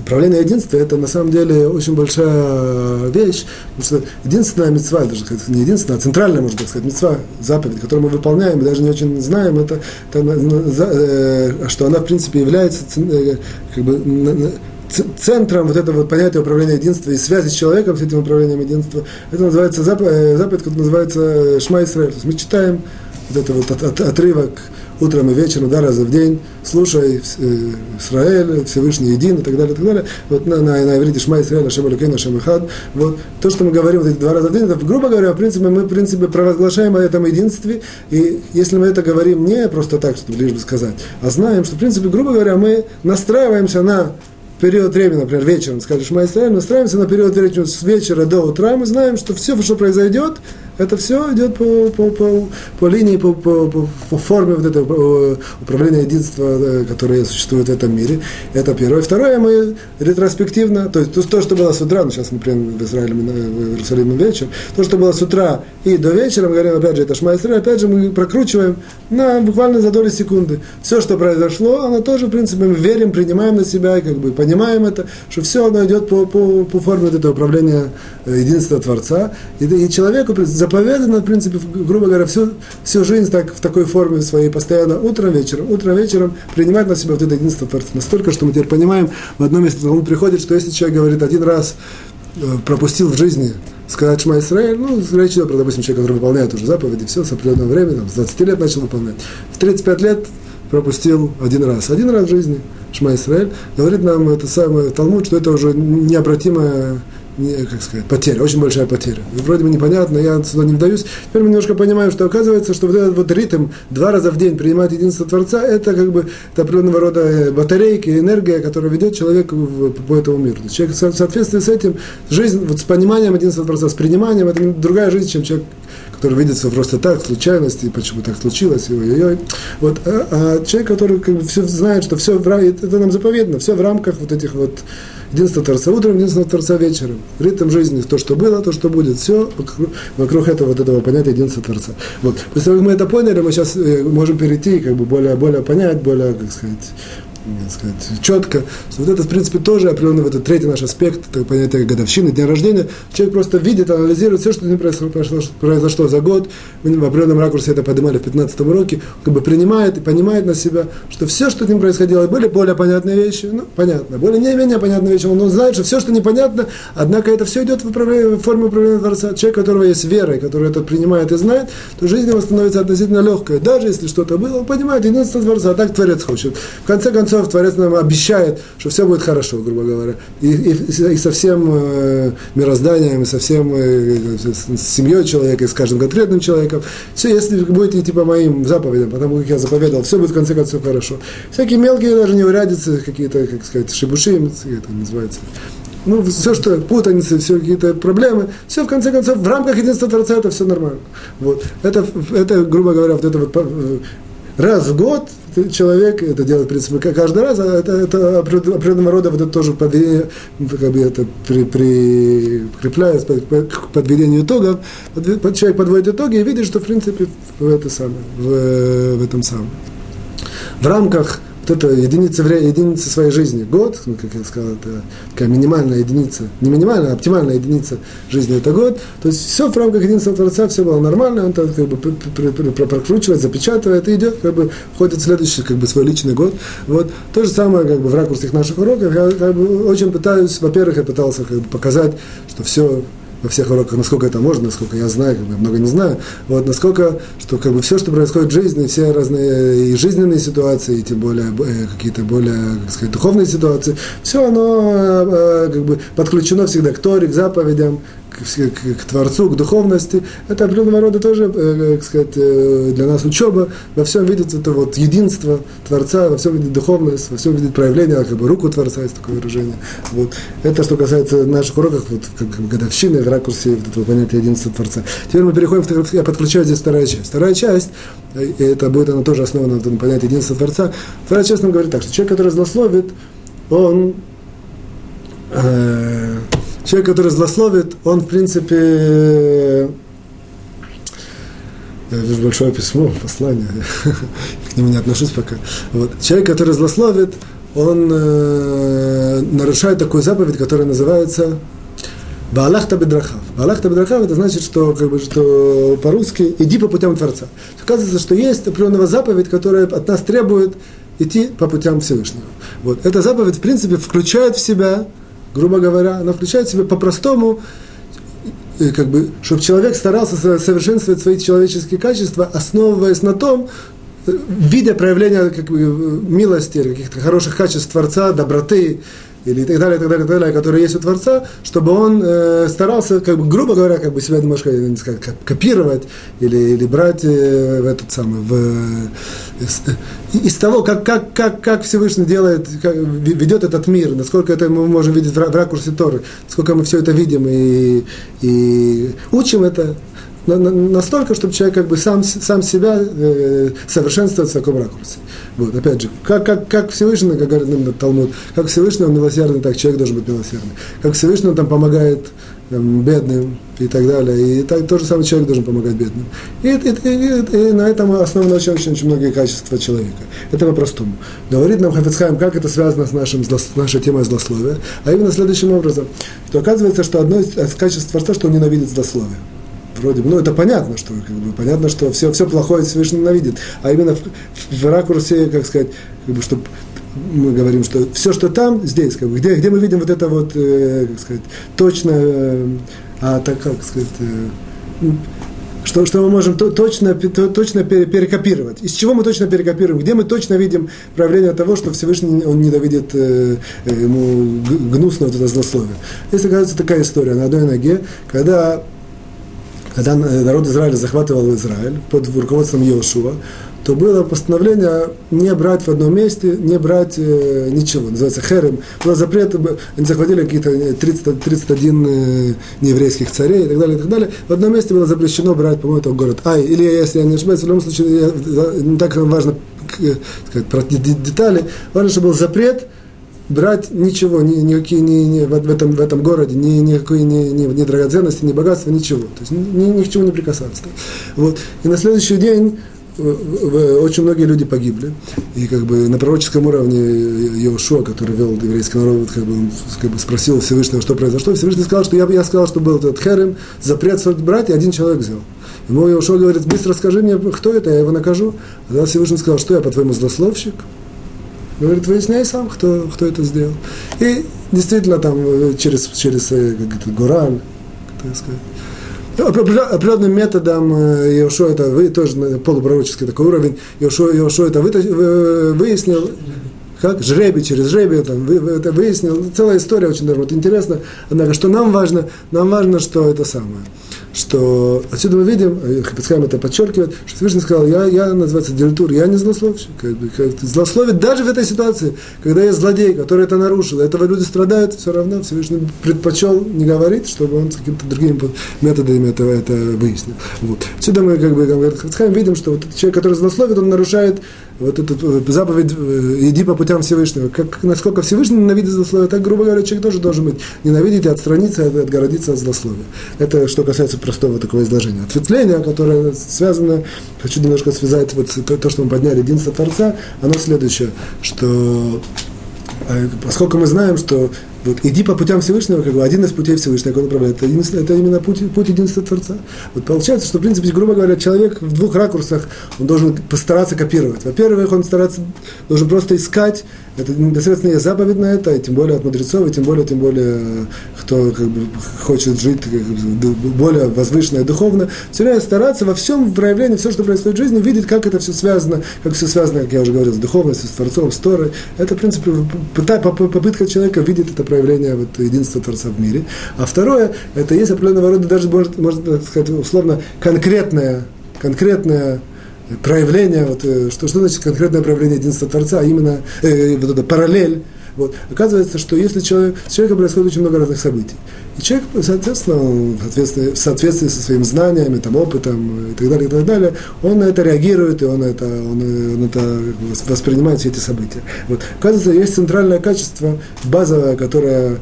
Управление единства – это на самом деле очень большая вещь, потому что единственная мецва, даже не единственная, а центральная, можно так сказать, мецва, заповедь, которую мы выполняем, мы даже не очень знаем, это, это э, что она, в принципе, является э, как бы, центром вот этого понятия управления единства и связи с человеком с этим управлением единства. Это называется заповедь, э, заповедь которая называется Шма Исраэль. То есть мы читаем вот это вот от, от, отрывок утром и вечером, два раза в день, слушай э, Израиль, Всевышний един и так далее, и так далее. Вот на, на, на иврите Шма Израиль, Ашем Алюкейн, Ашем Ихад. Вот то, что мы говорим вот эти два раза в день, это, грубо говоря, в принципе, мы, в принципе, провозглашаем о этом единстве, и если мы это говорим не просто так, чтобы лишь бы сказать, а знаем, что, в принципе, грубо говоря, мы настраиваемся на период времени, например, вечером, скажешь, мы настраиваемся на период времени с вечера до утра, мы знаем, что все, что произойдет, это все идет по, по, по, по линии, по, по, по, форме вот этого управления единства, э, которое существует в этом мире. Это первое. Второе, мы ретроспективно, то есть то, что было с утра, ну, сейчас мы приедем в Израиль, в Иерусалим вечер, то, что было с утра и до вечера, мы говорим, опять же, это Шма Исраиль, опять же, мы прокручиваем на буквально за доли секунды. Все, что произошло, оно тоже, в принципе, мы верим, принимаем на себя, и как бы понимаем это, что все оно идет по, по, по форме вот этого управления э, единства Творца. И, и человеку заповедано, в принципе, грубо говоря, всю, всю жизнь так, в такой форме своей, постоянно утром, вечером, утром, вечером принимать на себя вот это единство Творца. Настолько, что мы теперь понимаем, в одном месте он приходит, что если человек говорит один раз, э, пропустил в жизни сказать Шма Исраэль, ну, речь идет про, допустим, человека, который выполняет уже заповеди, все, с определенного времени, там, с 20 лет начал выполнять. В 35 лет пропустил один раз. Один раз в жизни Шма Исраэль. Говорит нам это самое Талмуд, что это уже необратимая не, как сказать, потеря, очень большая потеря. Вроде бы непонятно, я сюда не вдаюсь. Теперь мы немножко понимаем, что оказывается, что вот этот вот ритм два раза в день принимать единство Творца, это как бы это определенного рода э, батарейки, энергия, которая ведет человека в, по этому миру. Человек в соответствии с этим, жизнь вот с пониманием единства Творца, с приниманием, это другая жизнь, чем человек, который видит все просто так, случайности, почему так случилось, и ой-ой-ой. Вот, а, а человек, который как бы все знает, что все в, это нам заповедно, все в рамках вот этих вот единство Творца утром, единство Творца вечером. Ритм жизни, то, что было, то, что будет, все вокруг этого, вот этого понятия единства Творца. Вот. После того, как мы это поняли, мы сейчас э, можем перейти, как бы более, более понять, более, как сказать, сказать, четко. Что вот это, в принципе, тоже определенный вот этот третий наш аспект, это понятие годовщины, дня рождения. Человек просто видит, анализирует все, что с ним произошло, произошло за год. Мы в определенном ракурсе это поднимали в 15 уроке. как бы принимает и понимает на себя, что все, что с ним происходило, были более понятные вещи, ну, понятно, более не менее понятные вещи. Он знает, что все, что непонятно, однако это все идет в, в форме управления Творца. Человек, у которого есть вера, и который это принимает и знает, то жизнь его становится относительно легкой. Даже если что-то было, он понимает единство Творца, а так Творец хочет. В конце концов, концов, Творец нам обещает, что все будет хорошо, грубо говоря. И, и, и со всем э, мирозданием, и со всем э, с семьей человека, и с каждым конкретным человеком. Все, если будете идти по моим заповедям, потому как я заповедал, все будет в конце концов хорошо. Всякие мелкие даже неурядицы, какие-то, как сказать, шибуши, это называется ну, все, что путаницы, все какие-то проблемы, все, в конце концов, в рамках единства Творца это все нормально. Вот. Это, это, грубо говоря, вот это вот э, раз в год человек это делает, в принципе, каждый раз, а это, это определенного рода вот это тоже подведение, как бы это при, прикрепляется к подведению итогов. Человек подводит итоги и видит, что, в принципе, в, это самое, в, в этом самом. В рамках вот это единица, единица своей жизни, год, ну, как я сказал, это такая минимальная единица, не минимальная, а оптимальная единица жизни это год, то есть все в рамках единства Творца, все было нормально, он так как бы прокручивает, запечатывает и идет, как бы входит в следующий, как бы свой личный год. Вот. То же самое, как бы в ракурсах наших уроков, я как бы очень пытаюсь, во-первых, я пытался как бы, показать, что все во всех уроках, насколько это можно, насколько я знаю, как бы, много не знаю, вот, насколько, что как бы все, что происходит в жизни, все разные и жизненные ситуации, и тем более э, какие-то более, как сказать, духовные ситуации, все оно э, как бы подключено всегда к Торе, к заповедям, к, к, Творцу, к духовности, это определенного рода тоже, э, как сказать, э, для нас учеба, во всем видит это вот единство Творца, во всем видит духовность, во всем видит проявление, как бы руку Творца, есть такое выражение. Вот. Это что касается наших уроков, вот, как, годовщины, в ракурсе вот этого понятия единства Творца. Теперь мы переходим, в, я подключаю здесь вторая часть. Вторая часть, э, и это будет она тоже основана на понятии единства Творца. Вторая часть нам говорит так, что человек, который злословит, он э, Человек, который злословит, он, в принципе, я вижу большое письмо, послание, к нему не отношусь пока. Вот. Человек, который злословит, он э, нарушает такую заповедь, которая называется Баалахта бедрахав. Баалахта бедрахав это значит, что, как бы, что по-русски иди по путям Творца. Оказывается, что есть определенная заповедь, которая от нас требует идти по путям Всевышнего. Вот. Эта заповедь, в принципе, включает в себя грубо говоря, она включает в себя по-простому, э, как бы, чтобы человек старался совершенствовать свои человеческие качества, основываясь на том, э, видя проявления как бы, милости, каких-то хороших качеств Творца, доброты, или и так далее, и так далее, и так далее, которые есть у Творца, чтобы он э, старался, как бы, грубо говоря, как бы себя немножко не сказать, копировать или, или брать э, в этот самый, в, из, из того, как, как, как, как Всевышний делает, как, ведет этот мир, насколько это мы можем видеть в, ракурсе Торы, насколько мы все это видим и, и учим это, настолько, чтобы человек как бы сам, сам себя э, совершенствовать в таком ракурсе. Вот, опять же, как, как, как Всевышний, как говорит нам Талмуд, как Всевышний он милосердный, так человек должен быть милосердный. Как Всевышний он там помогает там, бедным и так далее. И так, то же самое человек должен помогать бедным. И, и, и, и на этом основано очень, очень, очень многие качества человека. Это по-простому. Говорит нам Хафицхайм, как это связано с, нашим, с нашей темой злословия. А именно следующим образом, что оказывается, что одно из качеств Творца, что он ненавидит злословие вроде бы, ну это понятно, что как бы, понятно, что все, все плохое Всевышний ненавидит, а именно в, в, в ракурсе, как сказать, как бы, чтобы мы говорим, что все, что там, здесь, как бы, где, где мы видим вот это вот, э, как сказать, точно, э, а так, как сказать, э, что, что мы можем то, точно, то, точно перекопировать. Из чего мы точно перекопируем? Где мы точно видим проявление того, что Всевышний он ненавидит э, ему гнусно вот это злословие. Если оказывается такая история на одной ноге, когда когда народ Израиля захватывал Израиль под руководством Иошуа, то было постановление не брать в одном месте, не брать э, ничего. Называется херем. Был запрет, они захватили какие-то 30, 31 э, нееврейских царей и так далее, и так далее. В одном месте было запрещено брать, по-моему, это город Ай. Или, если я не ошибаюсь, в любом случае, я, не так важно э, сказать, про детали, важно, что был запрет – брать ничего, ни, никакие, ни, ни, в, этом, в этом городе, ни, никакой ни, ни, ни драгоценности, ни богатства, ничего. То есть ни, ни к чему не прикасаться. Вот. И на следующий день э, очень многие люди погибли. И как бы на пророческом уровне Иошуа, который вел еврейский народ, как бы, он как бы спросил Всевышнего, что произошло. Всевышний сказал, что я, я сказал, что был этот херем, запрет брать, и один человек взял. Ему Иошуа говорит, быстро скажи мне, кто это, я его накажу. А тогда Всевышний сказал, что я, по-твоему, злословщик? Говорит, выясняй сам, кто, кто это сделал. И действительно там э, через, через э, как Гуран, так сказать, определенным методом э, Иошуа это вы, тоже полупророческий такой уровень, Иошуа, Иошуа это вы, выяснил, как жребий через жребий, там, вы, это выяснил. Целая история очень даже вот интересно. Однако, что нам важно, нам важно, что это самое что отсюда мы видим, э, Хапицхайм это подчеркивает, что Всевышний сказал, я, я называется дилетур, я не злословщик. Как бы, как, злословит даже в этой ситуации, когда есть злодей, который это нарушил, этого люди страдают, все равно Всевышний предпочел не говорить, чтобы он с какими-то другими методами этого это выяснил. Вот. Отсюда мы, как бы, как Хапицхайм, видим, что вот человек, который злословит, он нарушает вот эту э, заповедь э, «иди по путям Всевышнего», как, насколько Всевышний ненавидит злословие, так, грубо говоря, человек тоже должен быть ненавидеть и отстраниться, отгородиться от злословия. Это что касается простого такого изложения. Ответвление, которое связано, хочу немножко связать вот то, то что мы подняли, единство Творца, оно следующее, что поскольку мы знаем, что вот, иди по путям Всевышнего, как бы один из путей Всевышнего, он направляет, это, это именно путь, путь единства Творца. Вот получается, что, в принципе, грубо говоря, человек в двух ракурсах, он должен постараться копировать. Во-первых, он стараться, должен просто искать это непосредственно есть заповедь на это, и тем более от мудрецов, и тем более, тем более, кто как бы, хочет жить как бы, более возвышенно и духовно, все время стараться во всем проявлении, все, что происходит в жизни, видеть, как это все связано, как все связано, как я уже говорил, с духовностью, с Творцом, с Торой. Это, в принципе, попытка человека видеть это проявление вот, единства Творца в мире. А второе, это есть определенного рода, даже, можно, можно сказать, условно, конкретное, конкретное проявление, вот, э, что, что значит конкретное проявление единства Творца, а именно э, вот это параллель. Вот. Оказывается, что если человек, с человеком происходит очень много разных событий, и человек, соответственно, в соответствии, со своими знаниями, там, опытом и так далее, и так далее, он на это реагирует, и он это, он, он это воспринимает все эти события. Вот. Оказывается, есть центральное качество, базовое, которое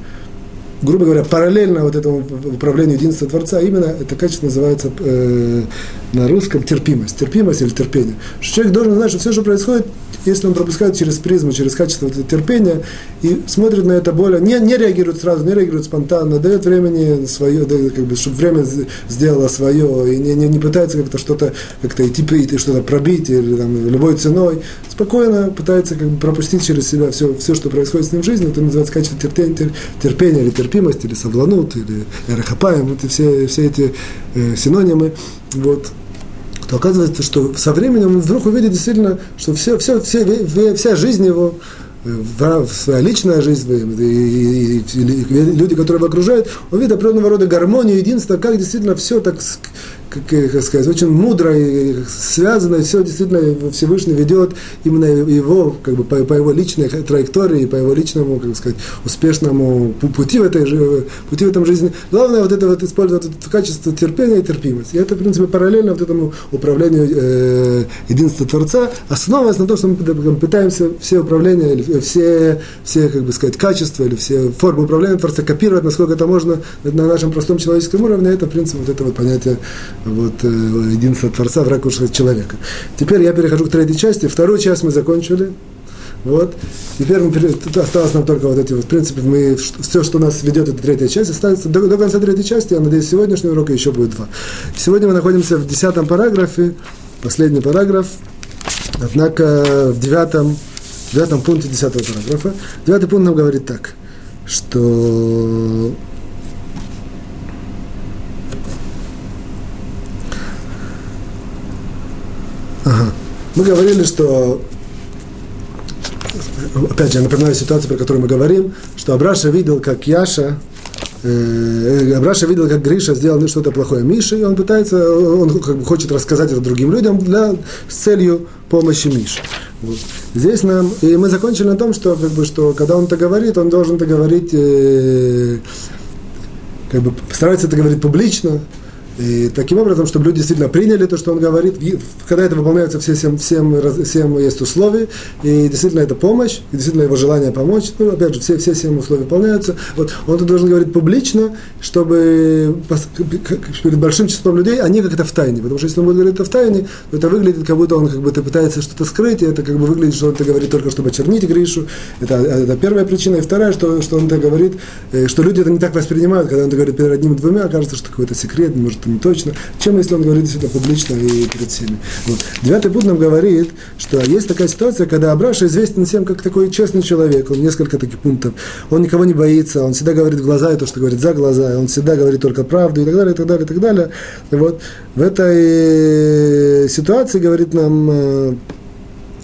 грубо говоря, параллельно вот этому управлению единства Творца, именно это качество называется э, на русском терпимость. Терпимость или терпение. Человек должен знать, что все, что происходит, если он пропускает через призму, через качество терпения и смотрит на это более, не, не реагирует сразу, не реагирует спонтанно, дает времени свое, дает, как бы, чтобы время сделало свое, и не, не, не пытается как-то что-то как-то идти, идти что-то пробить или там, любой ценой, спокойно пытается как бы, пропустить через себя все, все, что происходит с ним в жизни, это называется качество терпения, терпения или терпимость, или савланут, или эрахапаем, и все, все эти э, синонимы. Вот. То оказывается, что со временем он вдруг увидит действительно, что все, все, все, вся жизнь его, э, своя личная жизнь, и, и, и, и люди, которые его окружают, он видит определенного рода гармонию, единство, как действительно все так как, как сказать, очень мудро и связано, и все действительно Всевышний ведет именно его, как бы, по, по его личной траектории, по его личному, как сказать, успешному пути в, этой, пути в этом жизни. Главное вот это вот использовать это качество терпения и терпимости. И это, в принципе, параллельно вот этому управлению э, единства Творца, основываясь на том, что мы пытаемся все управления, или все, все, как бы сказать, качества или все формы управления Творца копировать, насколько это можно на нашем простом человеческом уровне. Это, в принципе, вот это вот понятие вот, э, единство Творца в ракурсе человека. Теперь я перехожу к третьей части. Вторую часть мы закончили. Вот. Теперь мы, осталось нам только вот эти вот, в принципе, мы, все, что нас ведет, это третья часть, остается до, до конца третьей части, я надеюсь, сегодняшнего урока еще будет два. Сегодня мы находимся в десятом параграфе, последний параграф, однако в девятом, девятом пункте десятого параграфа. Девятый пункт нам говорит так, что Мы говорили, что опять же, я напоминаю ситуацию, про которую мы говорим, что Абраша видел, как Яша, э, Абраша видел, как Гриша сделал что-то плохое Мише, и он пытается, он как бы хочет рассказать это другим людям для, с целью помощи Мише. Вот. Здесь нам, и мы закончили на том, что, как бы, что когда он это говорит, он должен это говорить, э, как бы старается это говорить публично, и таким образом, чтобы люди действительно приняли то, что он говорит, когда это выполняется все всем, всем, всем есть условия, и действительно это помощь, и действительно его желание помочь, ну, опять же, все, все семь условия выполняются. Вот, он это должен говорить публично, чтобы перед большим числом людей они как это в тайне, потому что если он будет говорить это в тайне, то это выглядит, как будто он как бы пытается что-то скрыть, и это как бы выглядит, что он это говорит только, чтобы очернить Гришу. Это, это первая причина. И вторая, что, что он это говорит, э, что люди это не так воспринимают, когда он это говорит перед одним и двумя, кажется, что какой-то секрет, может, не точно, чем если он говорит это публично и перед всеми. Вот. Девятый пункт нам говорит, что есть такая ситуация, когда Абраша известен всем как такой честный человек, он несколько таких пунктов, он никого не боится, он всегда говорит в глаза и то, что говорит за глаза, он всегда говорит только правду и так далее, и так далее, и так далее. И вот в этой ситуации, говорит нам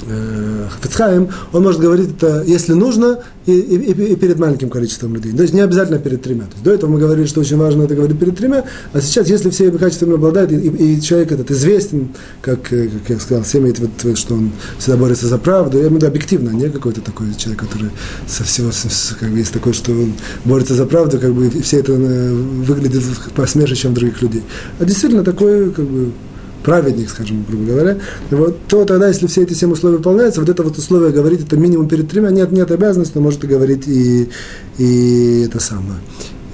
э, Хафицхайм, он может говорить это, если нужно, и, и, и перед маленьким количеством людей. То есть не обязательно перед тремя. То есть до этого мы говорили, что очень важно это говорить перед тремя, а сейчас, если все качествами обладает, и, и, и человек этот известен, как, э, как я сказал, все имеют вот, что он всегда борется за правду, я имею в виду объективно, не какой-то такой человек, который со всего, как бы есть такой, что он борется за правду, как бы все это э, выглядит посмешищем других людей. А действительно такой, как бы, праведник, скажем, грубо говоря, вот, то тогда, если все эти семь условия выполняются, вот это вот условие говорит, это минимум перед тремя, нет, нет обязанности, но может и говорить и, и это самое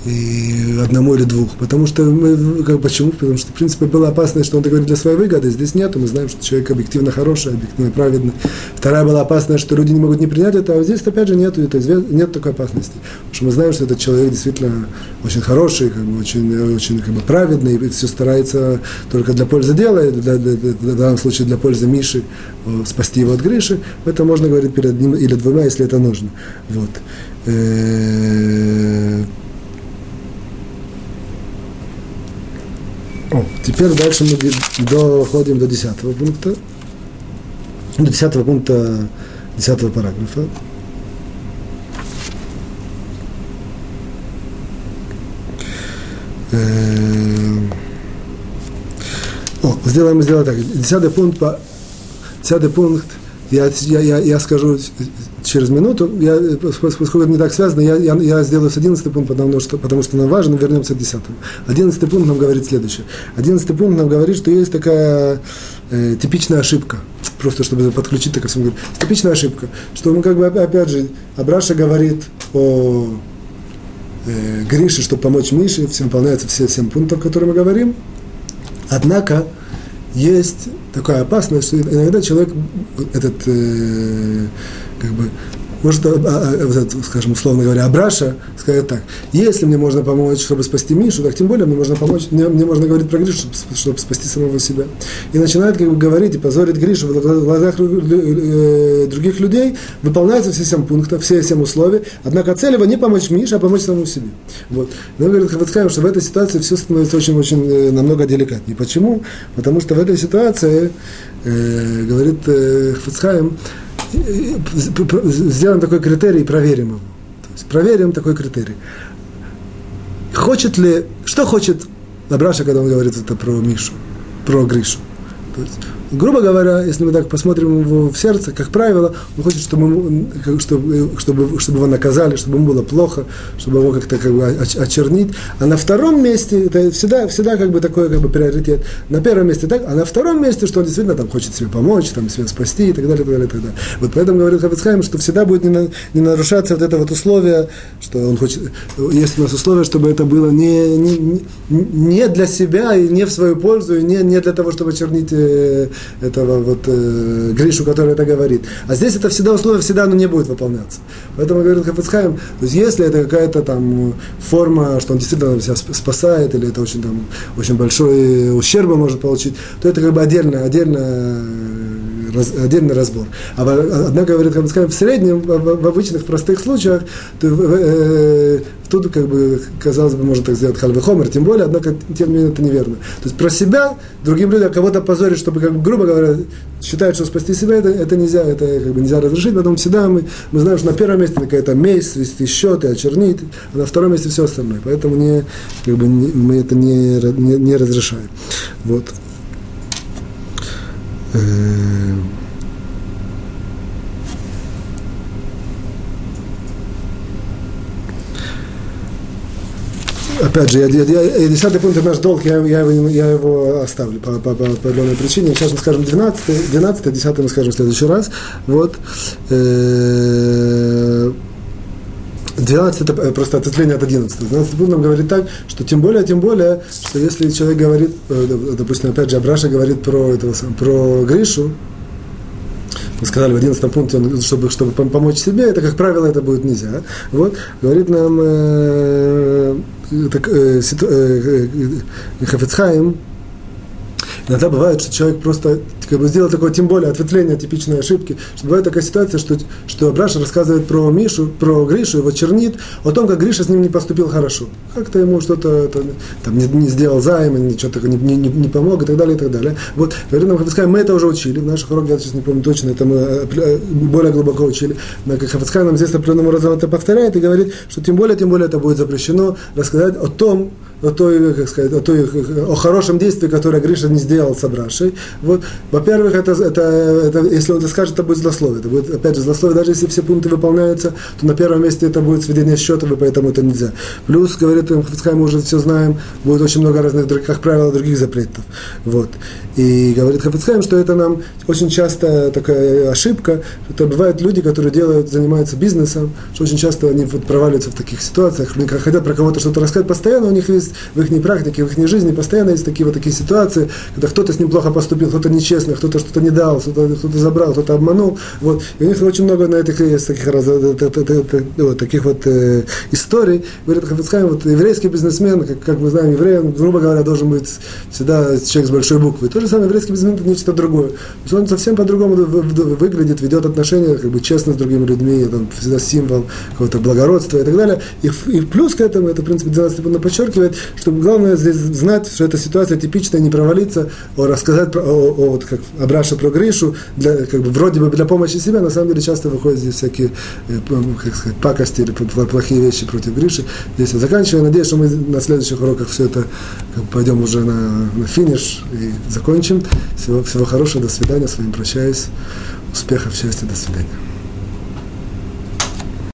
и одному или двух. Потому что мы, как, почему? Потому что, в принципе, было опасность, что он это говорит для своей выгоды. Здесь нету. Мы знаем, что человек объективно хороший, объективно праведный. Вторая была опасность, что люди не могут не принять это, а здесь, опять же, нету, это, нет такой опасности. Потому что мы знаем, что этот человек действительно очень хороший, как бы, очень, очень как бы, праведный, и все старается только для пользы дела, для, для, для, в данном случае для пользы Миши, спасти его от Гриши. Это можно говорить перед одним или двумя, если это нужно. Вот. О, теперь дальше мы доходим до десятого пункта. До десятого пункта, десятого параграфа. Эм. О, сделаем, сделаем так. Десятый пункт, десятый пункт я, я, я, я скажу через минуту, я, поскольку это не так связано, я, я, я сделаю с 11 пункт, потому что, потому что нам важно, вернемся к 10. 11 пункт нам говорит следующее. 11 пункт нам говорит, что есть такая э, типичная ошибка, просто чтобы подключить это ко всему. Типичная ошибка, что мы как бы, опять же, Абраша говорит о э, Грише, чтобы помочь Мише, все выполняются все 7 пунктов, о которых мы говорим, однако есть такая опасность, что иногда человек этот э, как бы может, а, а, скажем, условно говоря, Абраша сказать так, если мне можно помочь, чтобы спасти Мишу, так тем более мне можно помочь, мне, мне можно говорить про Гришу, чтобы, спасти самого себя. И начинает как бы говорить и позорить Гришу в глазах э, других людей, выполняются все семь пунктов, все семь условий, однако цель его не помочь Мише, а помочь самому себе. Вот. Но говорит Хавацкаем, что в этой ситуации все становится очень-очень э, намного деликатнее. Почему? Потому что в этой ситуации, э, говорит э, Хавацкаем, сделаем такой критерий и проверим его. То есть проверим такой критерий. Хочет ли, что хочет Лабраша, когда он говорит это про Мишу, про Гришу? То есть грубо говоря, если мы так посмотрим его в сердце, как правило, он хочет, чтобы, чтобы, чтобы, чтобы его наказали, чтобы ему было плохо, чтобы его как-то как бы очернить. А на втором месте, это всегда, всегда как бы такой как бы приоритет. На первом месте так, а на втором месте, что он действительно там хочет себе помочь, там себя спасти и так далее, и так далее, и так далее. Вот поэтому говорит Хавицхайм, что всегда будет не, на, не нарушаться вот это вот условие, что он хочет, есть у нас условие, чтобы это было не, не, не для себя и не в свою пользу, и не, не для того, чтобы очернить э, этого вот э, Гришу, который это говорит. А здесь это всегда условие, всегда оно не будет выполняться. Поэтому говорит Хафицхайм, то есть если это какая-то там форма, что он действительно себя спасает, или это очень, там, очень большой ущерб может получить, то это как бы отдельно, отдельно раз, отдельный разбор. А, однако, говорит Хамская, в среднем, в, в обычных простых случаях, то, э, тут, как бы, казалось бы, можно так сделать хальвы хомер, тем более, однако, тем не менее, это неверно. То есть про себя, другим людям, кого-то позорить, чтобы, как бы, грубо говоря, считать, что спасти себя, это, это нельзя, это как бы нельзя разрешить, поэтому всегда мы, мы знаем, что на первом месте какая-то месть, свести счеты, очернить, а на втором месте все остальное. Поэтому не, как бы, не, мы это не, не, не разрешаем. Вот. Э, опять же, я, я, я, десятый пункт наш долг, я, я, его, я его оставлю по, по, по определенной причине. Сейчас мы скажем 12, 12 10 мы скажем в следующий раз. Вот. Э, 12 это э, просто ответвление от 11. 12 пункт нам говорит так, что тем более, тем более, что если человек говорит, э, допустим, опять же, Абраша говорит про, этого, про Гришу, мы сказали в 11 пункте, чтобы, чтобы помочь себе, это, как правило, это будет нельзя. Вот, говорит нам э, так, э, э, э, Хафицхайм, Иногда бывает, что человек просто как бы сделал такое, тем более, ответвление типичной ошибки, что бывает такая ситуация, что, что Абраша рассказывает про Мишу, про Гришу, его чернит, о том, как Гриша с ним не поступил хорошо. Как-то ему что-то там, не, не сделал займа, ничего такого не, не, не помог и так далее, и так далее. Вот, говорит нам Хафицкай, мы это уже учили, в наших уроках, я сейчас не помню точно, это мы э, более глубоко учили, но как нам здесь определенным образом это повторяет и говорит, что тем более, тем более это будет запрещено рассказать о том, о той, как сказать, о, той, о хорошем действии, которое Гриша не сделал с Абрашей. Вот, во-первых, это, это, это, если он это скажет, это будет злословие. Это будет, опять же, злословие, даже если все пункты выполняются, то на первом месте это будет сведение счетов, и поэтому это нельзя. Плюс, говорит Хафицхай, мы уже все знаем, будет очень много разных, как правило, других запретов. Вот. И говорит Хафицхайм, что это нам очень часто такая ошибка, что бывают люди, которые делают, занимаются бизнесом, что очень часто они вот проваливаются в таких ситуациях, они хотят про кого-то что-то рассказать постоянно, у них есть в их практике, в их жизни постоянно есть такие вот такие ситуации, когда кто-то с ним плохо поступил, кто-то нечестно, кто-то что-то не дал, кто-то, кто забрал, кто-то обманул, вот, и у них очень много на этих есть таких, раз, вот, таких вот э, историй, говорит Хафицхайм, вот еврейский бизнесмен, как, как мы знаем, еврей, грубо говоря, должен быть всегда человек с большой буквы, то же самое еврейский бизнесмен это нечто другое. То есть он совсем по-другому выглядит, ведет отношения как бы честно с другими людьми, там, всегда символ какого-то благородства и так далее. И, и плюс к этому, это, в принципе, 12 пункт подчеркивает, что главное здесь знать, что эта ситуация типичная, не провалиться, о, рассказать про, о, о, вот, как Абраша про Гришу, для, как бы, вроде бы для помощи себя, на самом деле часто выходят здесь всякие, э, как сказать, пакости или плохие вещи против Гриши. Здесь я заканчиваю. Надеюсь, что мы на следующих уроках все это как, пойдем уже на, на финиш и закончим. Всего, всего хорошего, до свидания, с вами прощаюсь. Успехов, счастья, до свидания.